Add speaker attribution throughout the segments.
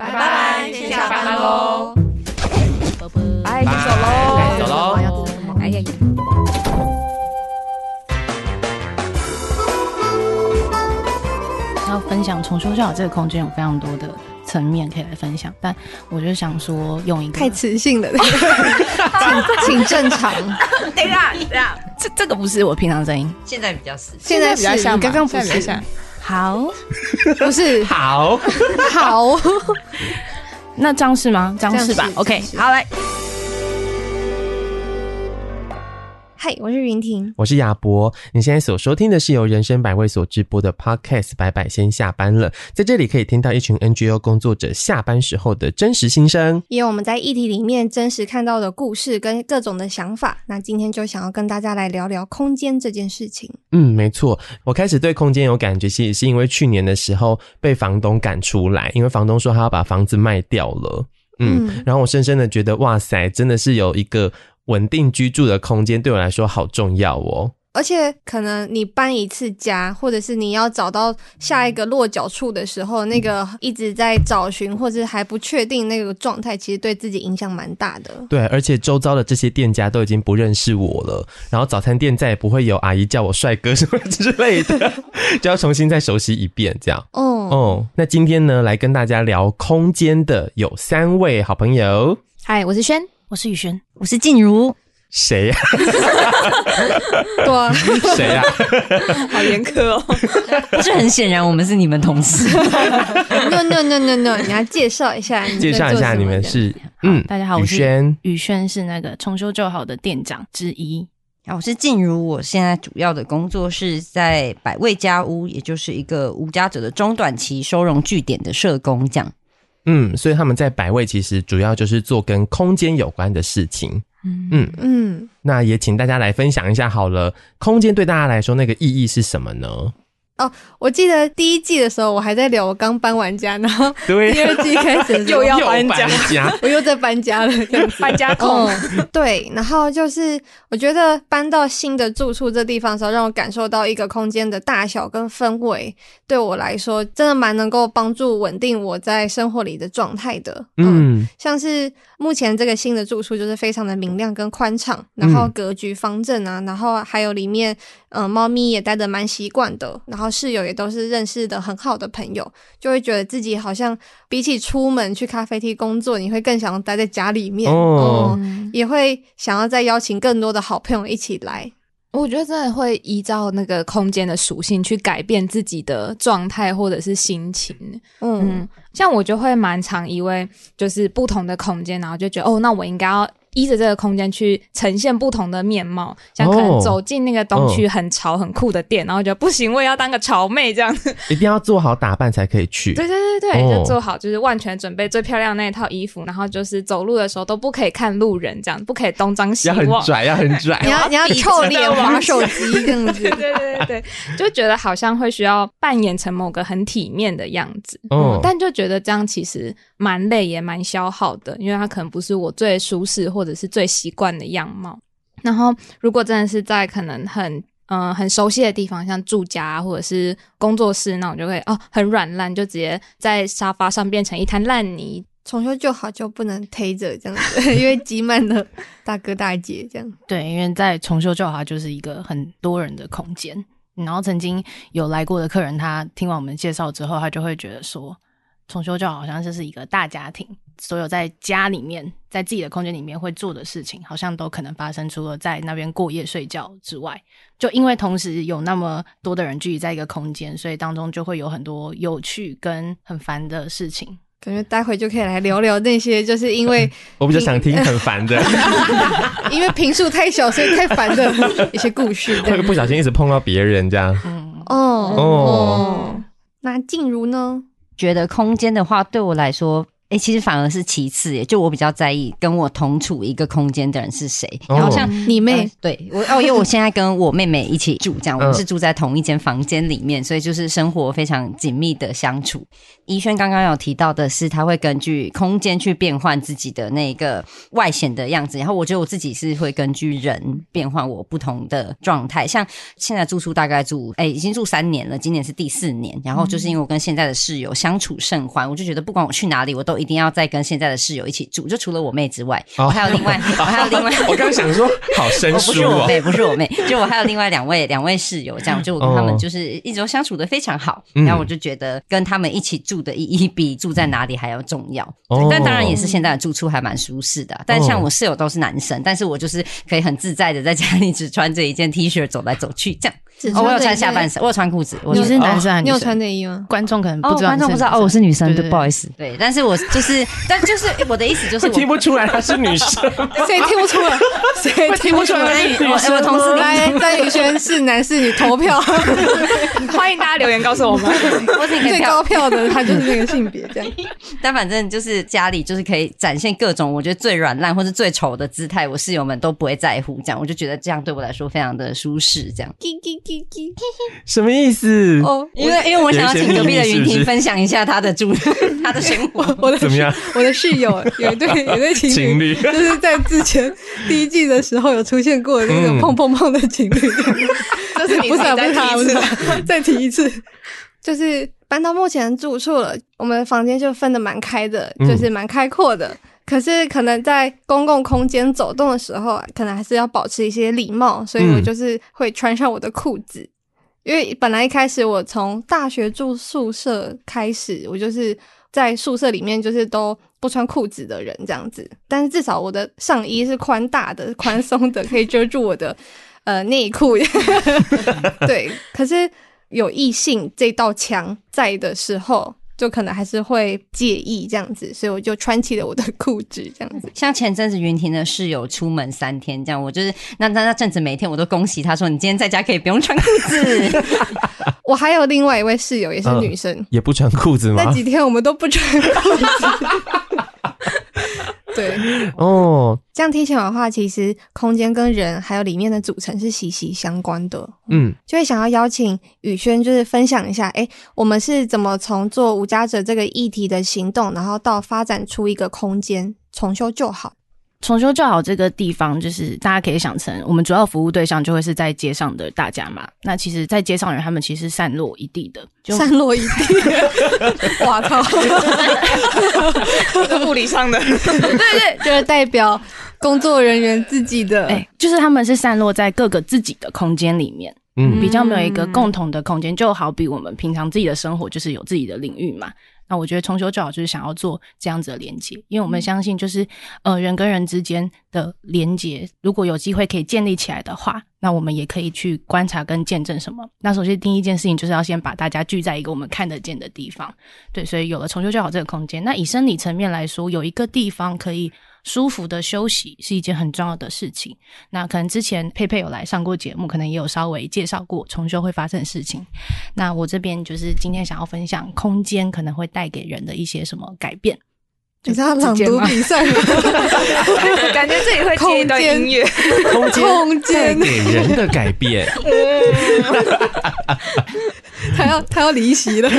Speaker 1: 拜拜，先下班喽，
Speaker 2: 拜，先走喽，
Speaker 3: 走
Speaker 2: 喽？哎呀呀！
Speaker 4: 要分享重修就好这个空间有非常多的层面可以来分享，但我就想说用一个
Speaker 2: 太磁性了，请 请正常。
Speaker 1: 等一下，等一下，
Speaker 4: 这这个不是我平常声音，
Speaker 1: 现在比较实，
Speaker 2: 现在比较像，刚刚不是
Speaker 4: 像。好，
Speaker 2: 不是
Speaker 3: 好，
Speaker 2: 好，
Speaker 4: 那这样是吗？这样是吧？OK，好来。
Speaker 2: 嗨，我是云婷，
Speaker 3: 我是亚博。你现在所收听的是由人生百味所直播的 Podcast，百百先下班了。在这里可以听到一群 NGO 工作者下班时候的真实心声，
Speaker 2: 也有我们在议题里面真实看到的故事跟各种的想法。那今天就想要跟大家来聊聊空间这件事情。
Speaker 3: 嗯，没错，我开始对空间有感觉，其实是因为去年的时候被房东赶出来，因为房东说他要把房子卖掉了。嗯，嗯，然后我深深的觉得，哇塞，真的是有一个。稳定居住的空间对我来说好重要哦，
Speaker 2: 而且可能你搬一次家，或者是你要找到下一个落脚处的时候，那个一直在找寻或者还不确定那个状态，其实对自己影响蛮大的。
Speaker 3: 对，而且周遭的这些店家都已经不认识我了，然后早餐店再也不会有阿姨叫我帅哥什么之类的，就要重新再熟悉一遍，这样。哦哦，那今天呢，来跟大家聊空间的有三位好朋友。
Speaker 4: 嗨，我是轩。我是宇轩，我是静茹。
Speaker 3: 谁呀？
Speaker 2: 对啊，
Speaker 3: 谁呀？
Speaker 2: 好严苛哦。
Speaker 4: 不是很显然，我们是你们同事。
Speaker 2: no no no no no，你要介绍一下，
Speaker 3: 介绍一下你们是嗯，
Speaker 4: 大家好，我是宇轩，宇轩是那个重修就好的店长之一。
Speaker 5: 啊，我是静茹，我现在主要的工作是在百味家屋，也就是一个无家者的中短期收容据点的社工这样。
Speaker 3: 嗯，所以他们在百位其实主要就是做跟空间有关的事情。嗯嗯嗯，那也请大家来分享一下好了，空间对大家来说那个意义是什么呢？
Speaker 2: 哦，我记得第一季的时候，我还在聊我刚搬完家，然后第二季开始 又要搬家，
Speaker 3: 家
Speaker 2: 我又在搬家了，
Speaker 1: 搬家控。
Speaker 2: 对，然后就是我觉得搬到新的住处这地方的时候，让我感受到一个空间的大小跟氛围，对我来说真的蛮能够帮助稳定我在生活里的状态的。嗯，嗯，像是目前这个新的住处就是非常的明亮跟宽敞，然后格局方正啊，然后还有里面。嗯，猫咪也待的蛮习惯的，然后室友也都是认识的很好的朋友，就会觉得自己好像比起出门去咖啡厅工作，你会更想要待在家里面哦、嗯，也会想要再邀请更多的好朋友一起来。
Speaker 6: 我觉得真的会依照那个空间的属性去改变自己的状态或者是心情。嗯，嗯像我就会蛮常因为就是不同的空间，然后就觉得哦，那我应该要。依着这个空间去呈现不同的面貌，像可能走进那个东区很潮很酷的店，哦、然后觉得不行，我也要当个潮妹这样。子，
Speaker 3: 一定要做好打扮才可以去。
Speaker 6: 对对对对，哦、就做好就是万全准备最漂亮那一套衣服，然后就是走路的时候都不可以看路人，这样不可以东张西望，
Speaker 3: 要很拽，要很拽，
Speaker 2: 你要你要臭脸玩手机 这样子，
Speaker 6: 对对对对，就觉得好像会需要扮演成某个很体面的样子，哦、嗯，但就觉得这样其实蛮累也蛮消耗的，因为它可能不是我最舒适或或者是最习惯的样貌。然后，如果真的是在可能很嗯、很熟悉的地方，像住家或者是工作室，那我就会哦很软烂，就直接在沙发上变成一滩烂泥。
Speaker 2: 重修就好，就不能推着这样子，因为挤满了大哥大姐这样。
Speaker 4: 对，因为在重修就好，就是一个很多人的空间。然后曾经有来过的客人，他听完我们介绍之后，他就会觉得说。重修就好像就是一个大家庭，所有在家里面，在自己的空间里面会做的事情，好像都可能发生。除了在那边过夜睡觉之外，就因为同时有那么多的人聚集在一个空间，所以当中就会有很多有趣跟很烦的事情。
Speaker 2: 感觉待会就可以来聊聊那些，就是因为
Speaker 3: 我比较想听很烦的，
Speaker 2: 因为频数太小，所以太烦的一些故事。
Speaker 3: 会不小心一直碰到别人这样。
Speaker 2: 嗯哦哦，那静茹呢？
Speaker 5: 觉得空间的话，对我来说哎、欸，其实反而是其次耶，就我比较在意跟我同处一个空间的人是谁。然后像
Speaker 2: 你妹，
Speaker 5: 呃、对我哦，因为我现在跟我妹妹一起住，这样我们是住在同一间房间里面，所以就是生活非常紧密的相处。怡轩刚刚有提到的是，他会根据空间去变换自己的那个外显的样子，然后我觉得我自己是会根据人变换我不同的状态。像现在住宿大概住，哎，已经住三年了，今年是第四年，然后就是因为我跟现在的室友相处甚欢，我就觉得不管我去哪里，我都。一定要再跟现在的室友一起住，就除了我妹之外，我还有另外，我还有另外，
Speaker 3: 我刚刚想说，好生疏，
Speaker 5: 不是我妹，不是我妹，就我还有另外两位两位室友，这样就我跟他们就是一直都相处的非常好，然后我就觉得跟他们一起住的意义比住在哪里还要重要。但当然也是现在的住处还蛮舒适的，但像我室友都是男生，但是我就是可以很自在的在家里只穿着一件 T 恤走来走去这样。哦，我有穿下半身，我有穿裤子。
Speaker 4: 你是男生还是女生？
Speaker 2: 你有穿内衣吗？
Speaker 4: 观众可能不知道，
Speaker 5: 观众不知道哦，我是女生，对，不好意思。对，但是我就是，但就是我的意思就是，我
Speaker 3: 听不出来她是女生，
Speaker 2: 谁听不出来？谁听不出来？
Speaker 5: 我我同事
Speaker 2: 来张宇轩是男是女投票，
Speaker 6: 欢迎大家留言告诉我们，
Speaker 2: 我是最高票的，他就是那个性别这样。
Speaker 5: 但反正就是家里就是可以展现各种我觉得最软烂或是最丑的姿态，我室友们都不会在乎，这样我就觉得这样对我来说非常的舒适，这样。
Speaker 3: 什么意思？
Speaker 2: 哦，
Speaker 5: 因为因为我想要请隔壁的云婷分享一下她的住 她的生活。
Speaker 2: 我的
Speaker 3: 怎么样？
Speaker 2: 我的室友有一对 有一对情侣，就是在之前第一季的时候有出现过那个碰碰碰的情侣，就是不是不是他，不是再提一次，就是搬到目前住处了，我们的房间就分的蛮开的，就是蛮开阔的。可是可能在公共空间走动的时候，可能还是要保持一些礼貌，所以我就是会穿上我的裤子，嗯、因为本来一开始我从大学住宿舍开始，我就是在宿舍里面就是都不穿裤子的人这样子，但是至少我的上衣是宽大的、宽松的，可以遮住我的 呃内裤。对，可是有异性这道墙在的时候。就可能还是会介意这样子，所以我就穿起了我的裤子这样子。
Speaker 5: 像前阵子云婷的室友出门三天这样，我就是那那那阵子每天我都恭喜她说，你今天在家可以不用穿裤子。
Speaker 2: 我还有另外一位室友也是女生，呃、
Speaker 3: 也不穿裤子吗？
Speaker 2: 那几天我们都不穿裤子。对
Speaker 3: 哦，
Speaker 2: 这样听起来的话，其实空间跟人还有里面的组成是息息相关的。
Speaker 3: 嗯，
Speaker 2: 就会想要邀请宇轩，就是分享一下，哎，我们是怎么从做无家者这个议题的行动，然后到发展出一个空间，重修旧好。
Speaker 4: 重修旧好这个地方，就是大家可以想成，我们主要服务对象就会是在街上的大家嘛。那其实，在街上人他们其实散落一地的，就
Speaker 2: 散落一地。哇靠！
Speaker 6: 物理上的，对对，
Speaker 2: 就是代表工作人员自己的，
Speaker 4: 哎，就是他们是散落在各个自己的空间里面，嗯，比较没有一个共同的空间，就好比我们平常自己的生活就是有自己的领域嘛。那我觉得重修最好就是想要做这样子的连接，因为我们相信就是呃人跟人之间的连接，如果有机会可以建立起来的话，那我们也可以去观察跟见证什么。那首先第一件事情就是要先把大家聚在一个我们看得见的地方，对，所以有了重修最好这个空间。那以生理层面来说，有一个地方可以。舒服的休息是一件很重要的事情。那可能之前佩佩有来上过节目，可能也有稍微介绍过重修会发生的事情。那我这边就是今天想要分享空间可能会带给人的一些什么改变。
Speaker 2: 你知道朗读比赛吗？
Speaker 6: 感觉这里会接一段音乐。
Speaker 3: 空间，空间带给人的改变。
Speaker 2: 他要他要离席了。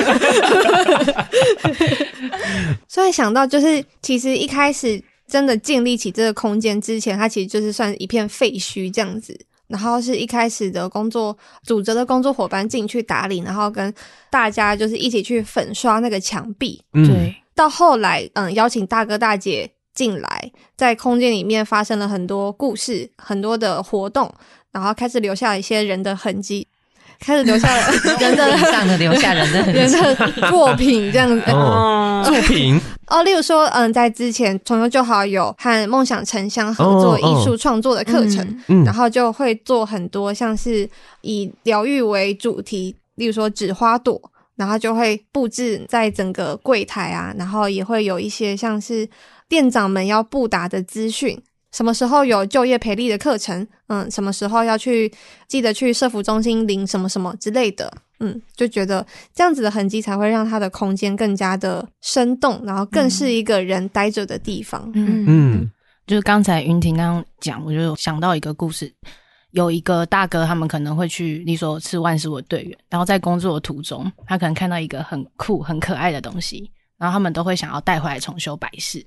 Speaker 2: 所以想到就是，其实一开始。真的建立起这个空间之前，它其实就是算一片废墟这样子。然后是一开始的工作组织的工作伙伴进去打理，然后跟大家就是一起去粉刷那个墙壁。
Speaker 4: 对、嗯，
Speaker 2: 到后来，嗯，邀请大哥大姐进来，在空间里面发生了很多故事，很多的活动，然后开始留下一些人的痕迹。开始留下了 人的
Speaker 5: 上的留下人的
Speaker 2: 人的作品这样子。
Speaker 3: 哦，作品？
Speaker 2: 哦，例如说，嗯，在之前重修旧好有和梦想城乡合作艺术创作的课程，
Speaker 3: 嗯，
Speaker 2: 然后就会做很多像是以疗愈为主题，例如说纸花朵，然后就会布置在整个柜台啊，然后也会有一些像是店长们要布达的资讯。什么时候有就业培力的课程，嗯，什么时候要去记得去社服中心领什么什么之类的，嗯，就觉得这样子的痕迹才会让他的空间更加的生动，然后更是一个人待着的地方。
Speaker 4: 嗯。嗯，就是刚才云婷那样讲，我就想到一个故事。有一个大哥，他们可能会去，你说是万事屋的队员，然后在工作的途中，他可能看到一个很酷、很可爱的东西，然后他们都会想要带回来重修摆饰，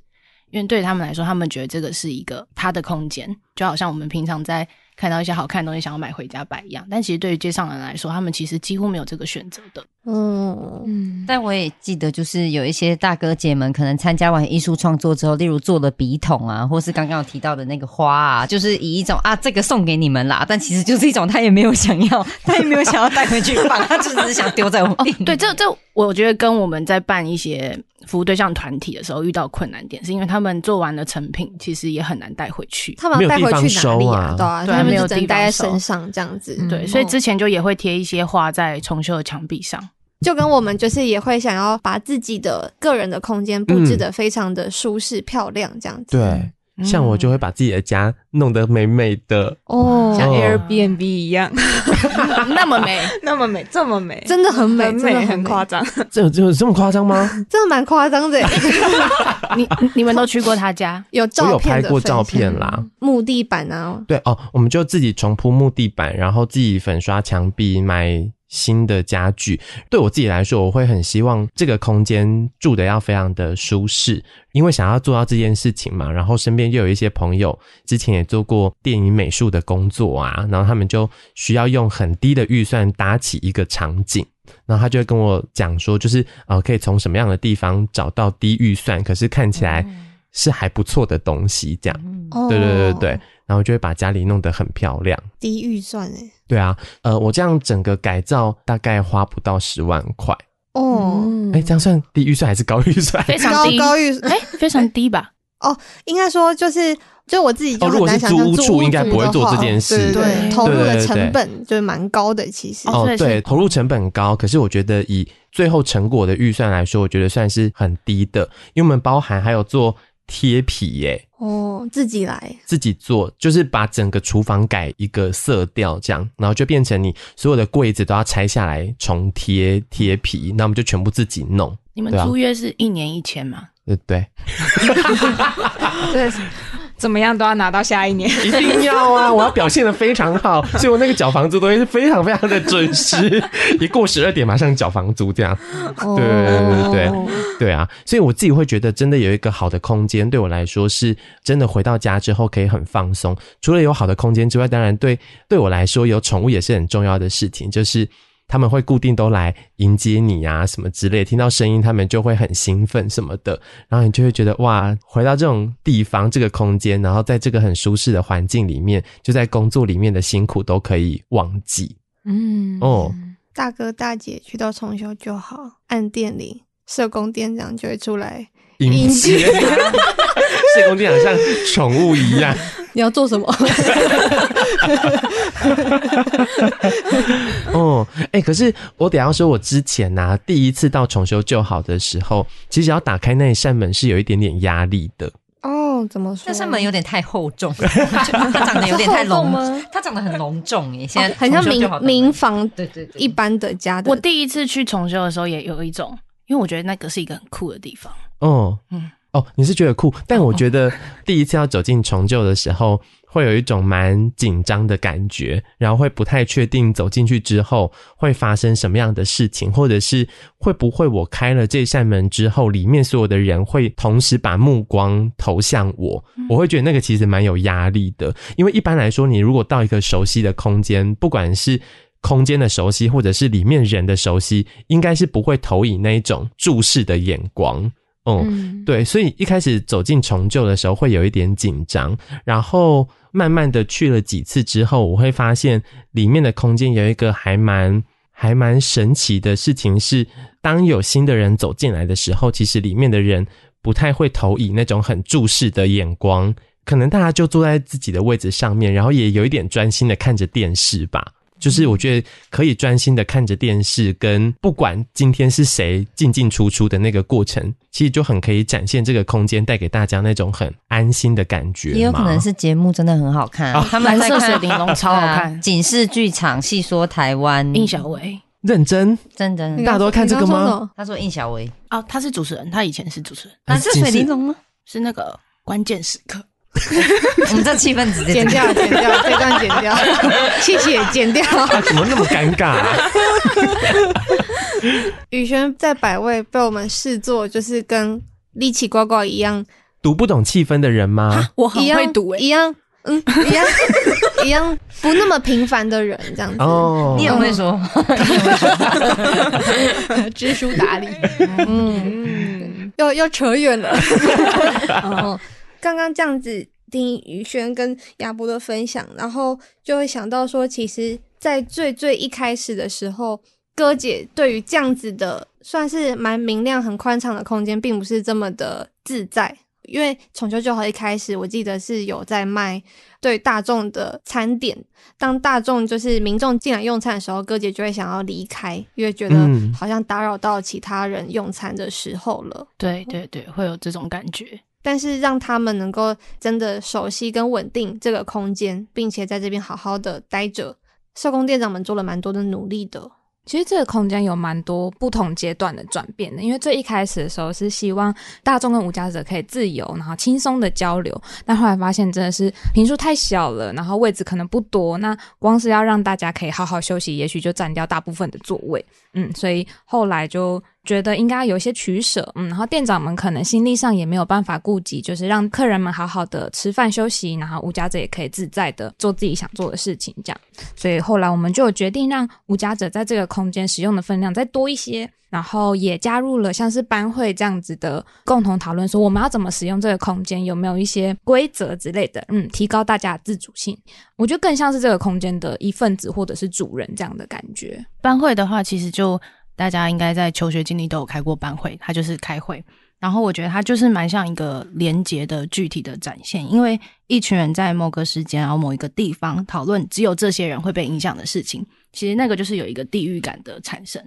Speaker 4: 因为对他们来说，他们觉得这个是一个他的空间，就好像我们平常在。看到一些好看的东西，想要买回家摆一样，但其实对于街上人来说，他们其实几乎没有这个选择的。
Speaker 5: 嗯嗯。但我也记得，就是有一些大哥姐们可能参加完艺术创作之后，例如做了笔筒啊，或是刚刚有提到的那个花啊，就是以一种啊这个送给你们啦，但其实就是一种他也没有想要，他也没有想要带回去放，他就只是想丢在我们、
Speaker 4: 哦。对，这这我觉得跟我们在办一些服务对象团体的时候遇到困难点，是因为他们做完了成品其实也很难带回去，
Speaker 2: 他们带回去哪里啊？对啊。
Speaker 4: 没有地
Speaker 2: 带在身上这样子，
Speaker 4: 对，所以之前就也会贴一些画在重修的墙壁上，
Speaker 2: 就跟我们就是也会想要把自己的个人的空间布置得非常的舒适漂亮这样子。
Speaker 3: 对，像我就会把自己的家弄得美美的
Speaker 6: 哦，像 Airbnb 一样，
Speaker 4: 那么美，
Speaker 6: 那么美，这么美，
Speaker 2: 真的很美，真的
Speaker 6: 很夸张。
Speaker 3: 这有这有这么夸张吗？
Speaker 2: 真的蛮夸张的。
Speaker 4: 你你们都去过他家？
Speaker 2: 有照片，
Speaker 3: 有拍过照片啦。
Speaker 2: 木地板啊，
Speaker 3: 对哦，我们就自己重铺木地板，然后自己粉刷墙壁，买新的家具。对我自己来说，我会很希望这个空间住的要非常的舒适，因为想要做到这件事情嘛。然后身边又有一些朋友之前也做过电影美术的工作啊，然后他们就需要用很低的预算搭起一个场景。然后他就会跟我讲说，就是呃，可以从什么样的地方找到低预算，可是看起来是还不错的东西，这样。嗯、对对对对，然后就会把家里弄得很漂亮。
Speaker 2: 低预算诶。
Speaker 3: 对啊，呃，我这样整个改造大概花不到十万块。
Speaker 2: 哦，
Speaker 3: 哎，这样算低预算还是高预算？
Speaker 4: 非常低，
Speaker 2: 高预算，哎，
Speaker 4: 非常低吧？
Speaker 2: 哦，应该说就是。就我自己就很难想象，
Speaker 3: 租屋处应该不会做这件事，
Speaker 2: 对，投入的成本就蛮高的。其实
Speaker 3: 哦，对，投入成本高，可是我觉得以最后成果的预算来说，我觉得算是很低的，因为我们包含还有做贴皮耶。
Speaker 2: 哦，自己来，
Speaker 3: 自己做，就是把整个厨房改一个色调，这样，然后就变成你所有的柜子都要拆下来重贴贴皮，那我们就全部自己弄。
Speaker 4: 你们租约是一年一签吗？
Speaker 3: 对对。
Speaker 6: 对。怎么样都要拿到下一年，
Speaker 3: 一定要啊！我要表现的非常好，所以我那个缴房租都会是非常非常的准时，一过十二点马上缴房租这样。对对对对对对啊！所以我自己会觉得，真的有一个好的空间，对我来说是真的回到家之后可以很放松。除了有好的空间之外，当然对对我来说有宠物也是很重要的事情，就是。他们会固定都来迎接你啊，什么之类，听到声音他们就会很兴奋什么的，然后你就会觉得哇，回到这种地方这个空间，然后在这个很舒适的环境里面，就在工作里面的辛苦都可以忘记。
Speaker 2: 嗯，哦，大哥大姐去到重修就好，按电铃，社工店长就会出来迎接，
Speaker 3: 社工店长像宠物一样。
Speaker 2: 你要做什么？
Speaker 3: 哦，哎、欸，可是我得要说，我之前呐、啊，第一次到重修旧好的时候，其实要打开那一扇门是有一点点压力的。
Speaker 2: 哦，怎么说？
Speaker 5: 那扇门有点太厚重，它长得有点太隆，它长得很隆重耶。现在
Speaker 2: 很像民民房，对对对，一般的家的。
Speaker 4: 我第一次去重修的时候，也有一种，因为我觉得那个是一个很酷的地方。
Speaker 3: 哦，嗯。哦，你是觉得酷，但我觉得第一次要走进重旧的时候，会有一种蛮紧张的感觉，然后会不太确定走进去之后会发生什么样的事情，或者是会不会我开了这扇门之后，里面所有的人会同时把目光投向我，我会觉得那个其实蛮有压力的，因为一般来说，你如果到一个熟悉的空间，不管是空间的熟悉，或者是里面人的熟悉，应该是不会投以那一种注视的眼光。嗯，嗯，对，所以一开始走进重旧的时候会有一点紧张，然后慢慢的去了几次之后，我会发现里面的空间有一个还蛮还蛮神奇的事情是，当有新的人走进来的时候，其实里面的人不太会投以那种很注视的眼光，可能大家就坐在自己的位置上面，然后也有一点专心的看着电视吧。就是我觉得可以专心的看着电视，跟不管今天是谁进进出出的那个过程，其实就很可以展现这个空间带给大家那种很安心的感觉。
Speaker 5: 也有可能是节目真的很好看，啊，他们
Speaker 4: 蓝色水玲珑 超好看，
Speaker 5: 警示剧场戏说台湾，
Speaker 4: 应小薇。
Speaker 3: 认真，
Speaker 5: 认真，
Speaker 3: 大家都看这个吗？
Speaker 5: 他说应小薇
Speaker 4: 哦，他是主持人，他以前是主持人。
Speaker 5: 蓝色水玲珑吗？
Speaker 4: 是那个关键时刻。
Speaker 5: 我们这气氛直接
Speaker 2: 剪掉，剪掉这段，剪掉，谢谢，剪掉。
Speaker 3: 怎么那么尴尬？
Speaker 2: 宇轩在百位被我们视作就是跟力气呱呱一样
Speaker 3: 读不懂气氛的人吗？
Speaker 4: 我很会读，
Speaker 2: 一样。嗯，一样一样不那么平凡的人，这样子。
Speaker 3: 哦，
Speaker 5: 你也会说，
Speaker 2: 知书达理。嗯，又又扯远了。哦，刚刚这样子听宇轩跟亚伯的分享，然后就会想到说，其实，在最最一开始的时候，哥姐对于这样子的算是蛮明亮、很宽敞的空间，并不是这么的自在。因为重修旧好一开始，我记得是有在卖对大众的餐点。当大众就是民众进来用餐的时候，哥姐就会想要离开，因为觉得好像打扰到其他人用餐的时候了。嗯、
Speaker 4: 对对对，会有这种感觉。
Speaker 2: 但是让他们能够真的熟悉跟稳定这个空间，并且在这边好好的待着，社工店长们做了蛮多的努力的。
Speaker 6: 其实这个空间有蛮多不同阶段的转变的，因为最一开始的时候是希望大众跟无家者可以自由，然后轻松的交流，但后来发现真的是坪数太小了，然后位置可能不多，那光是要让大家可以好好休息，也许就占掉大部分的座位，嗯，所以后来就。觉得应该有一些取舍，嗯，然后店长们可能心力上也没有办法顾及，就是让客人们好好的吃饭休息，然后无家者也可以自在的做自己想做的事情，这样。所以后来我们就决定让无家者在这个空间使用的分量再多一些，然后也加入了像是班会这样子的共同讨论，说我们要怎么使用这个空间，有没有一些规则之类的，嗯，提高大家的自主性。我觉得更像是这个空间的一份子或者是主人这样的感觉。
Speaker 4: 班会的话，其实就。大家应该在求学经历都有开过班会，它就是开会。然后我觉得它就是蛮像一个连结的具体的展现，因为一群人在某个时间，然后某一个地方讨论，只有这些人会被影响的事情，其实那个就是有一个地域感的产生。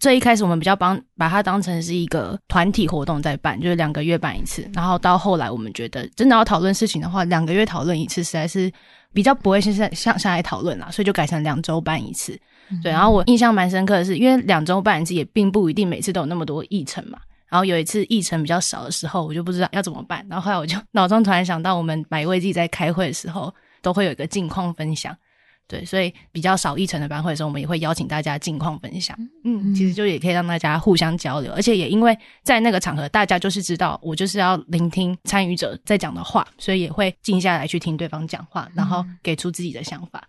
Speaker 4: 最一开始我们比较帮把它当成是一个团体活动在办，就是两个月办一次。然后到后来我们觉得真的要讨论事情的话，两个月讨论一次实在是比较不会现在像下来讨论啦，所以就改成两周办一次。对，然后我印象蛮深刻的是，因为两周半一次也并不一定每次都有那么多议程嘛。然后有一次议程比较少的时候，我就不知道要怎么办。然后后来我就 脑中突然想到，我们百位自己在开会的时候都会有一个近况分享。对，所以比较少议程的班会的时候，我们也会邀请大家近况分享。嗯，其实就也可以让大家互相交流，而且也因为在那个场合，大家就是知道我就是要聆听参与者在讲的话，所以也会静下来去听对方讲话，然后给出自己的想法。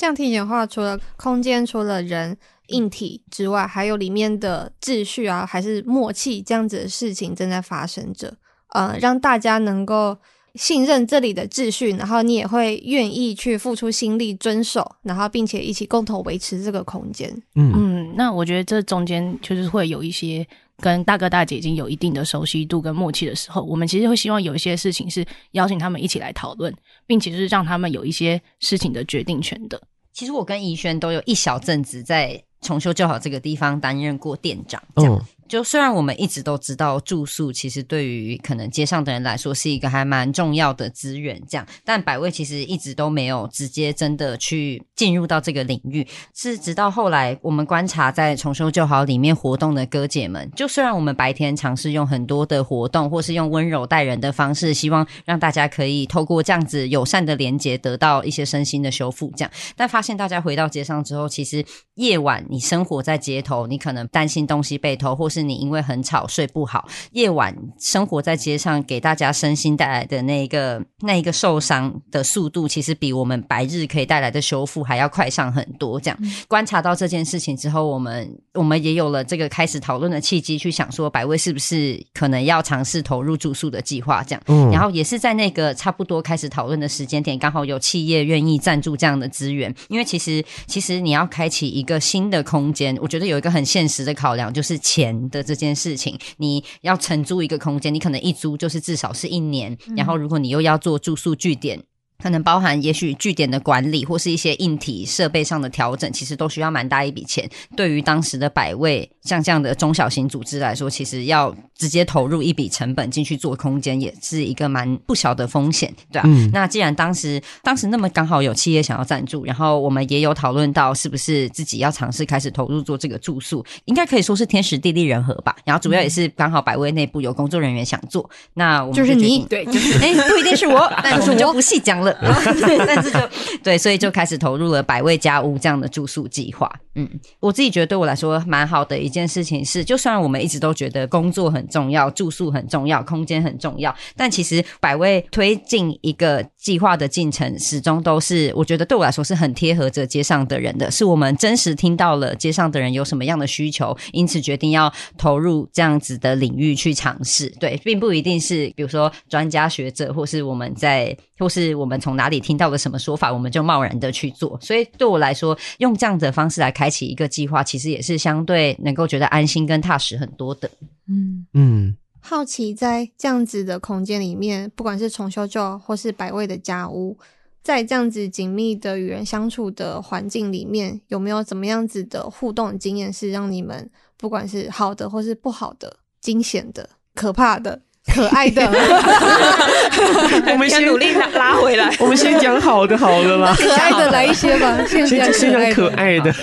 Speaker 2: 这样听起来的话，除了空间，除了人硬体之外，还有里面的秩序啊，还是默契这样子的事情正在发生着。呃，让大家能够信任这里的秩序，然后你也会愿意去付出心力遵守，然后并且一起共同维持这个空间。
Speaker 4: 嗯嗯，那我觉得这中间就是会有一些跟大哥大姐已经有一定的熟悉度跟默契的时候，我们其实会希望有一些事情是邀请他们一起来讨论，并且是让他们有一些事情的决定权的。
Speaker 5: 其实我跟宜轩都有一小阵子在重修旧好这个地方担任过店长，这样。哦就虽然我们一直都知道住宿其实对于可能街上的人来说是一个还蛮重要的资源，这样，但百味其实一直都没有直接真的去进入到这个领域，是直到后来我们观察在重修旧好里面活动的哥姐们，就虽然我们白天尝试用很多的活动，或是用温柔待人的方式，希望让大家可以透过这样子友善的连接得到一些身心的修复，这样，但发现大家回到街上之后，其实夜晚你生活在街头，你可能担心东西被偷，或是你因为很吵睡不好，夜晚生活在街上给大家身心带来的那一个那一个受伤的速度，其实比我们白日可以带来的修复还要快上很多。这样 观察到这件事情之后，我们我们也有了这个开始讨论的契机，去想说百威是不是可能要尝试投入住宿的计划？这样，嗯，然后也是在那个差不多开始讨论的时间点，刚好有企业愿意赞助这样的资源，因为其实其实你要开启一个新的空间，我觉得有一个很现实的考量，就是钱的这件事情，你要承租一个空间，你可能一租就是至少是一年。然后，如果你又要做住宿据点可能包含也许据点的管理或是一些硬体设备上的调整，其实都需要蛮大一笔钱。对于当时的百位像这样的中小型组织来说，其实要直接投入一笔成本进去做空间，也是一个蛮不小的风险，对啊。嗯、那既然当时当时那么刚好有企业想要赞助，然后我们也有讨论到是不是自己要尝试开始投入做这个住宿，应该可以说是天时地利人和吧。然后主要也是刚好百位内部有工作人员想做，那我们就
Speaker 2: 就是你
Speaker 5: 对，就是 哎，不一定是我，但是我 就不细讲了。但是就 对，所以就开始投入了百味家屋这样的住宿计划。嗯，我自己觉得对我来说蛮好的一件事情是，就算我们一直都觉得工作很重要、住宿很重要、空间很重要，但其实百味推进一个计划的进程，始终都是我觉得对我来说是很贴合着街上的人的，是我们真实听到了街上的人有什么样的需求，因此决定要投入这样子的领域去尝试。对，并不一定是比如说专家学者，或是我们在。或是我们从哪里听到了什么说法，我们就贸然的去做。所以对我来说，用这样的方式来开启一个计划，其实也是相对能够觉得安心跟踏实很多的。
Speaker 2: 嗯嗯，好奇在这样子的空间里面，不管是重修旧或是百味的家屋，在这样子紧密的与人相处的环境里面，有没有怎么样子的互动经验，是让你们不管是好的或是不好的、惊险的、可怕的？可爱的，
Speaker 1: 我们先努力拉拉回来。
Speaker 3: 我们先讲好的好的啦，
Speaker 2: 可爱的来一些吧。先
Speaker 3: 先讲可爱的。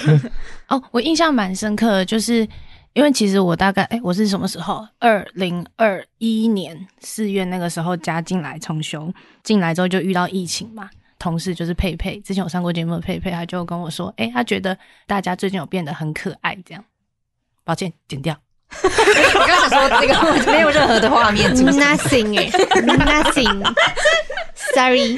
Speaker 4: 哦，我印象蛮深刻的，就是因为其实我大概哎、欸，我是什么时候？二零二一年四月那个时候加进来重修，进来之后就遇到疫情嘛。同事就是佩佩，之前有上过节目的佩佩，他就跟我说，哎、欸，他觉得大家最近有变得很可爱，这样。抱歉，剪掉。
Speaker 5: 我刚想说这个 没有任何的画面
Speaker 2: ，nothing 哎，nothing，sorry，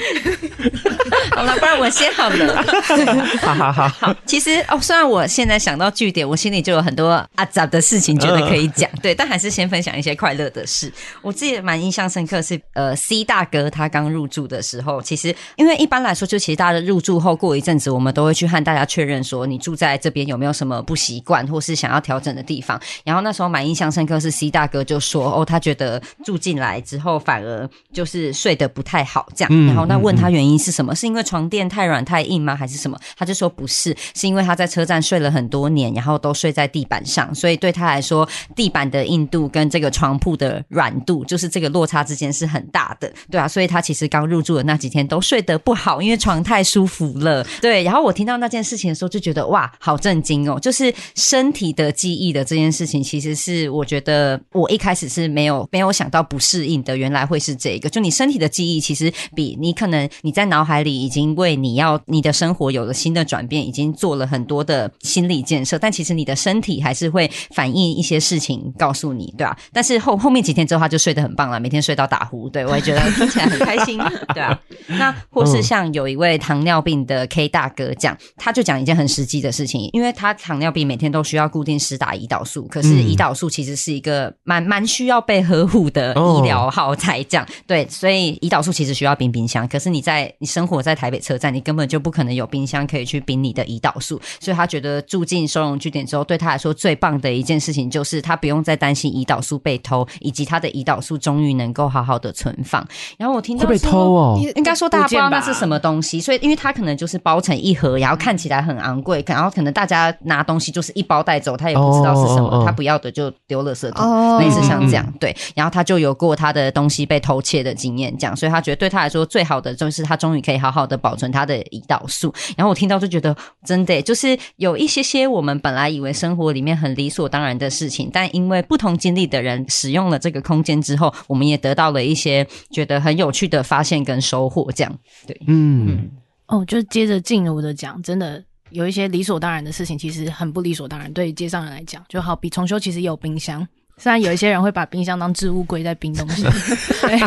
Speaker 5: 好了，不然我先好了，
Speaker 3: 好好好
Speaker 5: 好。其实哦，虽然我现在想到据点，我心里就有很多阿杂的事情觉得可以讲，对，但还是先分享一些快乐的事。我自己蛮印象深刻是，呃，C 大哥他刚入住的时候，其实因为一般来说，就其实大家入住后过一阵子，我们都会去和大家确认说，你住在这边有没有什么不习惯或是想要调整的地方，然后那时候。蛮印象深刻是 C 大哥就说哦，他觉得住进来之后反而就是睡得不太好这样，然后那问他原因是什么？是因为床垫太软太硬吗？还是什么？他就说不是，是因为他在车站睡了很多年，然后都睡在地板上，所以对他来说，地板的硬度跟这个床铺的软度，就是这个落差之间是很大的，对啊，所以他其实刚入住的那几天都睡得不好，因为床太舒服了。对，然后我听到那件事情的时候就觉得哇，好震惊哦，就是身体的记忆的这件事情，其实。是我觉得我一开始是没有没有想到不适应的，原来会是这个。就你身体的记忆，其实比你可能你在脑海里已经为你要你的生活有了新的转变，已经做了很多的心理建设，但其实你的身体还是会反映一些事情告诉你，对吧？但是后后面几天之后，他就睡得很棒了，每天睡到打呼，对，我也觉得听起来很开心，对啊。那或是像有一位糖尿病的 K 大哥讲，他就讲一件很实际的事情，因为他糖尿病每天都需要固定施打胰岛素，可是胰岛素其实是一个蛮蛮需要被呵护的医疗耗材，这样、oh. 对，所以胰岛素其实需要冰冰箱。可是你在你生活在台北车站，你根本就不可能有冰箱可以去冰你的胰岛素。所以他觉得住进收容据点之后，对他来说最棒的一件事情就是他不用再担心胰岛素被偷，以及他的胰岛素终于能够好好的存放。然后我听到
Speaker 3: 会被偷哦，
Speaker 5: 应该说大家不知道那是什么东西，所以因为他可能就是包成一盒，然后看起来很昂贵，然后可能大家拿东西就是一包带走，他也不知道是什么，oh, oh, oh. 他不要的就丢。垃圾桶，类似像这样，对，然后他就有过他的东西被偷窃的经验，这样，所以他觉得对他来说最好的就是他终于可以好好的保存他的胰岛素。然后我听到就觉得，真的就是有一些些我们本来以为生活里面很理所当然的事情，但因为不同经历的人使用了这个空间之后，我们也得到了一些觉得很有趣的发现跟收获。这样，对，嗯，嗯
Speaker 4: 哦，就接着进入的讲，真的。有一些理所当然的事情，其实很不理所当然。对于街上人来讲，就好比重修，其实也有冰箱。虽然有一些人会把冰箱当置物柜在冰东西，对。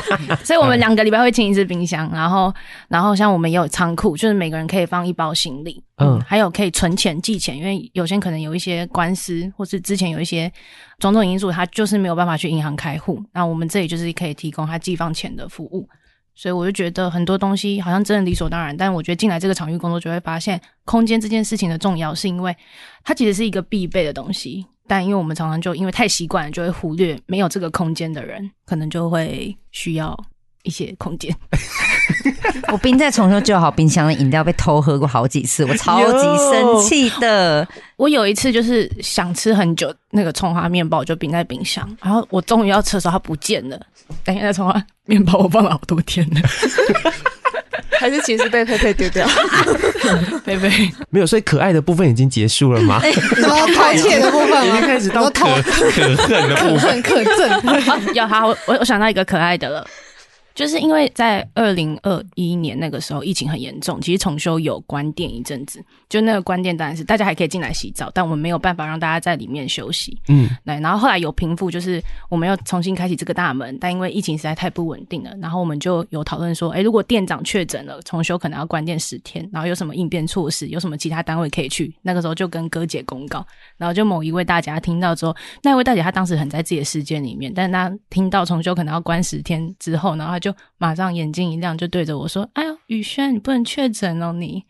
Speaker 4: 所以我们两个礼拜会清一次冰箱。然后，然后像我们也有仓库，就是每个人可以放一包行李。嗯。还有可以存钱、寄钱，因为有些可能有一些官司，或是之前有一些种种因素，他就是没有办法去银行开户。那我们这里就是可以提供他寄放钱的服务。所以我就觉得很多东西好像真的理所当然，但我觉得进来这个场域工作就会发现，空间这件事情的重要，是因为它其实是一个必备的东西。但因为我们常常就因为太习惯了，就会忽略没有这个空间的人，可能就会需要一些空间。
Speaker 5: 我冰在重修就好冰箱的饮料被偷喝过好几次，我超级生气的。
Speaker 4: 我有一次就是想吃很久那个葱花面包，我就冰在冰箱，然后我终于要吃的时候它不见了。等一下，葱花面包我放了好多天了。
Speaker 6: 还是其实被佩佩丢掉，
Speaker 4: 佩佩
Speaker 3: 没有，所以可爱的部分已经结束了吗？
Speaker 2: 然后偷窃的部分
Speaker 3: 已经开始到可可恨的部分，
Speaker 2: 可憎。
Speaker 4: 要好，我我想到一个可爱的了。就是因为在二零二一年那个时候疫情很严重，其实重修有关店一阵子，就那个关店当然是大家还可以进来洗澡，但我们没有办法让大家在里面休息。嗯，对。然后后来有平复，就是我们又重新开启这个大门，但因为疫情实在太不稳定了，然后我们就有讨论说，哎，如果店长确诊了，重修可能要关店十天，然后有什么应变措施，有什么其他单位可以去？那个时候就跟哥姐公告，然后就某一位大家听到之后，那位大姐她当时很在自己的世界里面，但是她听到重修可能要关十天之后，然后她就马上眼睛一亮，就对着我说：“哎呦，宇轩，你不能确诊哦，你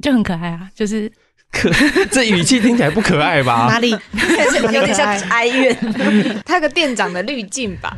Speaker 4: 就很可爱啊，就是
Speaker 3: 可这语气听起来不可爱吧？
Speaker 2: 哪里
Speaker 5: 有点像哀怨？
Speaker 6: 他有个店长的滤镜吧？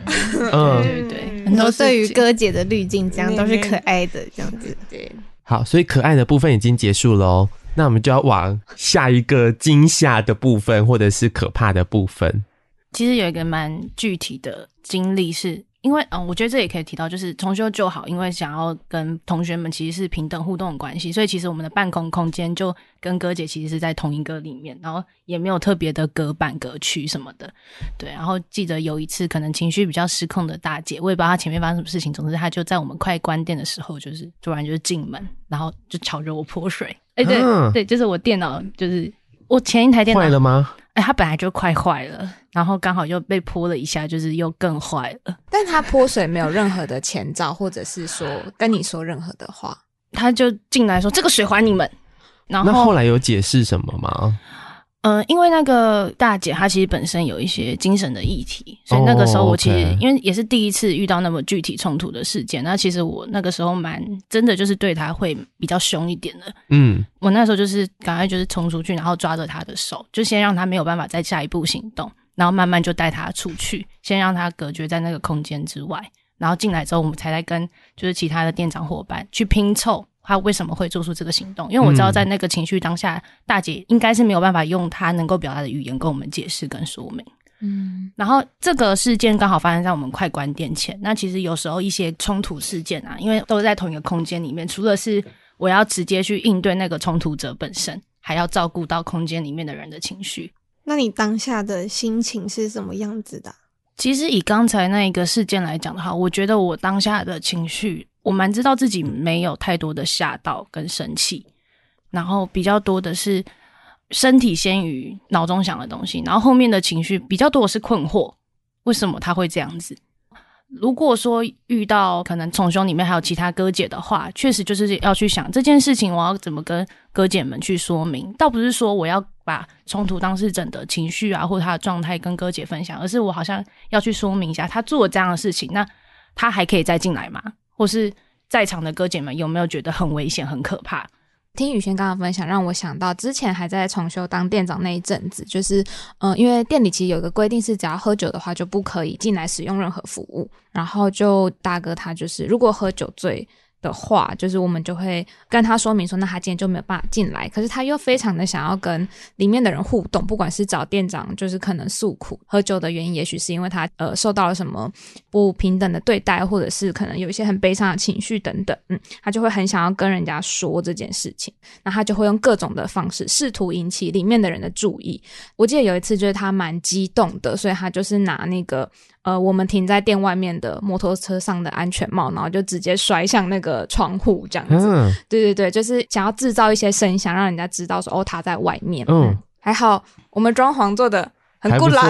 Speaker 3: 嗯，
Speaker 4: 对对，
Speaker 2: 很多对于哥姐的滤镜，这样都是可爱的，这样子。
Speaker 6: 对，
Speaker 3: 好，所以可爱的部分已经结束喽，那我们就要往下一个惊吓的部分，或者是可怕的部分。
Speaker 4: 其实有一个蛮具体的经历是。因为嗯，我觉得这也可以提到，就是重修旧好，因为想要跟同学们其实是平等互动的关系，所以其实我们的办公空间就跟哥姐其实是在同一个里面，然后也没有特别的隔板隔区什么的。对，然后记得有一次可能情绪比较失控的大姐，我也不知道她前面发生什么事情，总之她就在我们快关店的时候，就是突然就是进门，然后就朝着我泼水。哎，对、嗯、对，就是我电脑，就是我前一台电脑
Speaker 3: 坏了吗？
Speaker 4: 哎，它本来就快坏了。然后刚好又被泼了一下，就是又更坏了。
Speaker 6: 但他泼水没有任何的前兆，或者是说跟你说任何的话，
Speaker 4: 他就进来说：“这个水还你们。”然后
Speaker 3: 那后来有解释什么吗？
Speaker 4: 嗯、呃，因为那个大姐她其实本身有一些精神的议题，所以那个时候我其实、oh. 因为也是第一次遇到那么具体冲突的事件，那其实我那个时候蛮真的就是对她会比较凶一点的。嗯，我那时候就是赶快就是冲出去，然后抓着她的手，就先让她没有办法再下一步行动。然后慢慢就带她出去，先让她隔绝在那个空间之外。然后进来之后，我们才来跟就是其他的店长伙伴去拼凑他为什么会做出这个行动。因为我知道在那个情绪当下，嗯、大姐应该是没有办法用她能够表达的语言跟我们解释跟说明。嗯，然后这个事件刚好发生在我们快关店前。那其实有时候一些冲突事件啊，因为都在同一个空间里面，除了是我要直接去应对那个冲突者本身，还要照顾到空间里面的人的情绪。
Speaker 2: 那你当下的心情是什么样子的？
Speaker 4: 其实以刚才那一个事件来讲的话，我觉得我当下的情绪，我蛮知道自己没有太多的吓到跟生气，然后比较多的是身体先于脑中想的东西，然后后面的情绪比较多的是困惑，为什么他会这样子？如果说遇到可能重兄里面还有其他哥姐的话，确实就是要去想这件事情，我要怎么跟哥姐们去说明。倒不是说我要把冲突当事者的情绪啊，或者他的状态跟哥姐分享，而是我好像要去说明一下，他做这样的事情，那他还可以再进来吗？或是在场的哥姐们有没有觉得很危险、很可怕？
Speaker 6: 听宇轩刚刚分享，让我想到之前还在重修当店长那一阵子，就是，嗯、因为店里其实有个规定是，只要喝酒的话就不可以进来使用任何服务，然后就大哥他就是如果喝酒醉。的话，就是我们就会跟他说明说，那他今天就没有办法进来。可是他又非常的想要跟里面的人互动，不管是找店长，就是可能诉苦喝酒的原因，也许是因为他呃受到了什么不平等的对待，或者是可能有一些很悲伤的情绪等等，嗯，他就会很想要跟人家说这件事情。那他就会用各种的方式试图引起里面的人的注意。我记得有一次就是他蛮激动的，所以他就是拿那个。呃，我们停在店外面的摩托车上的安全帽，然后就直接摔向那个窗户，这样子。嗯、对对对，就是想要制造一些声响，让人家知道说哦，他在外面。嗯，嗯，还好我们装潢做的很 good 啦，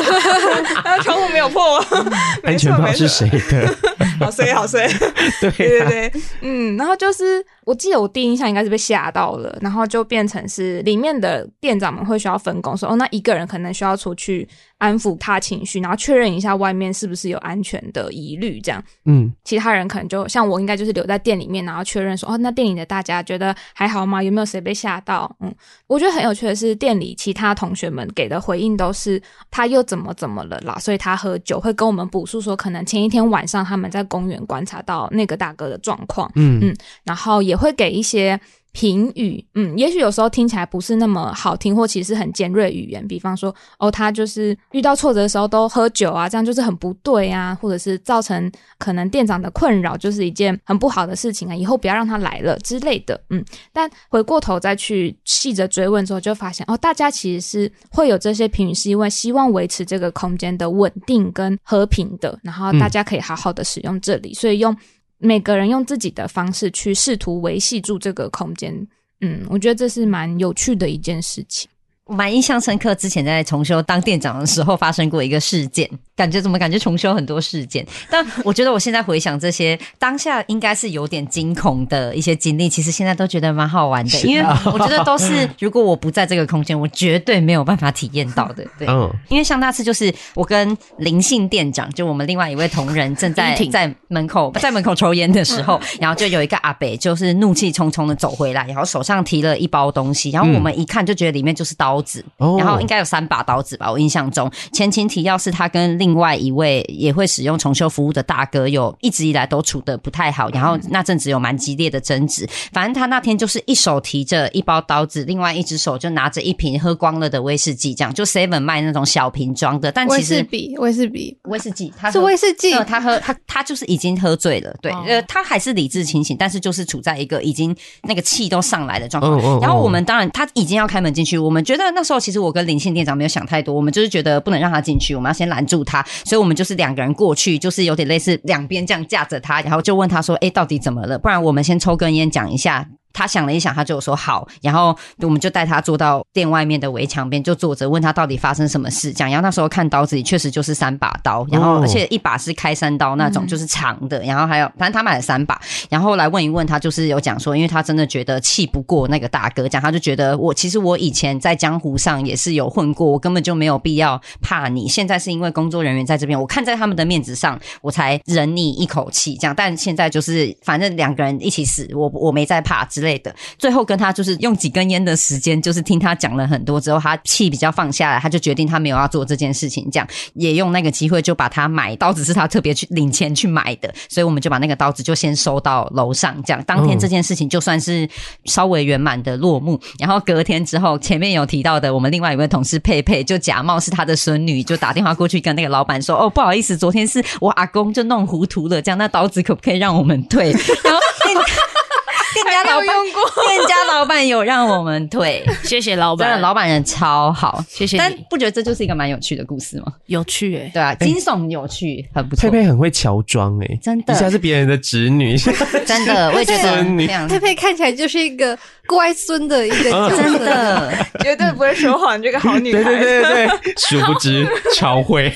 Speaker 6: 窗户没有破。
Speaker 3: 安全帽是谁的？
Speaker 6: 好衰，好衰。对、啊、对对对，嗯，然后就是我记得我第一印象应该是被吓到了，然后就变成是里面的店长们会需要分工，说哦，那一个人可能需要出去安抚他情绪，然后确认一下外面是不是有安全的疑虑，这样。嗯，其他人可能就像我，应该就是留在店里面，然后确认说哦，那店里的大家觉得还好吗？有没有谁被吓到？嗯，我觉得很有趣的是，店里其他同学们给的回应都是他又怎么怎么了啦，所以他喝酒会跟我们补述说，可能前一天晚上他们在公园观察到那个大哥的状况。嗯嗯，然后也。也会给一些评语，嗯，也许有时候听起来不是那么好听，或其实很尖锐语言，比方说，哦，他就是遇到挫折的时候都喝酒啊，这样就是很不对啊，或者是造成可能店长的困扰，就是一件很不好的事情啊，以后不要让他来了之类的，嗯。但回过头再去细着追问之后，就发现，哦，大家其实是会有这些评语，是因为希望维持这个空间的稳定跟和平的，然后大家可以好好的使用这里，嗯、所以用。每个人用自己的方式去试图维系住这个空间，嗯，我觉得这是蛮有趣的一件事情。
Speaker 5: 我蛮印象深刻，之前在重修当店长的时候发生过一个事件，感觉怎么感觉重修很多事件？但我觉得我现在回想这些当下应该是有点惊恐的一些经历，其实现在都觉得蛮好玩的，因为我觉得都是如果我不在这个空间，我绝对没有办法体验到的。对，因为像那次就是我跟林姓店长，就我们另外一位同仁正在 在门口在门口抽烟的时候，然后就有一个阿伯就是怒气冲冲的走回来，然后手上提了一包东西，然后我们一看就觉得里面就是刀。刀子，然后应该有三把刀子吧，我印象中。前情提要是他跟另外一位也会使用重修服务的大哥，有一直以来都处的不太好，然后那阵子有蛮激烈的争执。反正他那天就是一手提着一包刀子，另外一只手就拿着一瓶喝光了的威士忌，这样就 seven 卖那种小瓶装的。但其实
Speaker 2: 威士比威士比
Speaker 5: 威士忌，
Speaker 2: 他是威士忌，
Speaker 5: 他喝他他就是已经喝醉了，对，呃，他还是理智清醒，但是就是处在一个已经那个气都上来的状况。然后我们当然他已经要开门进去，我们觉得。那那时候其实我跟林信店长没有想太多，我们就是觉得不能让他进去，我们要先拦住他，所以我们就是两个人过去，就是有点类似两边这样架着他，然后就问他说：“哎，到底怎么了？不然我们先抽根烟讲一下。”他想了一想，他就说好，然后我们就带他坐到店外面的围墙边，就坐着问他到底发生什么事。讲，然后那时候看刀子里确实就是三把刀，然后而且一把是开山刀那种，就是长的，然后还有反正他买了三把，然后来问一问他，就是有讲说，因为他真的觉得气不过那个大哥，讲他就觉得我其实我以前在江湖上也是有混过，我根本就没有必要怕你。现在是因为工作人员在这边，我看在他们的面子上，我才忍你一口气这样。但现在就是反正两个人一起死，我我没在怕之类的。最后跟他就是用几根烟的时间，就是听他讲了很多之后，他气比较放下来，他就决定他没有要做这件事情，这样也用那个机会就把他买刀子是他特别去领钱去买的，所以我们就把那个刀子就先收到楼上，这样当天这件事情就算是稍微圆满的落幕。然后隔天之后，前面有提到的我们另外一位同事佩佩就假冒是他的孙女，就打电话过去跟那个老板说：“哦，不好意思，昨天是我阿公就弄糊涂了，这样那刀子可不可以让我们退？” 然后。店家老板，店家老板有让我们退，
Speaker 4: 谢谢老板，真的
Speaker 5: 老板人超好，
Speaker 4: 谢谢。
Speaker 5: 但不觉得这就是一个蛮有趣的故事吗？
Speaker 4: 有趣
Speaker 5: 对啊，惊悚有趣，很不错。
Speaker 3: 佩佩很会乔装诶，真的，一下是别人的侄女，
Speaker 5: 真的，我也觉得。
Speaker 2: 佩佩看起来就是一个乖孙的一个，
Speaker 5: 真的，
Speaker 6: 绝对不会说谎，这个好女孩。
Speaker 3: 对对对对，殊不知超会。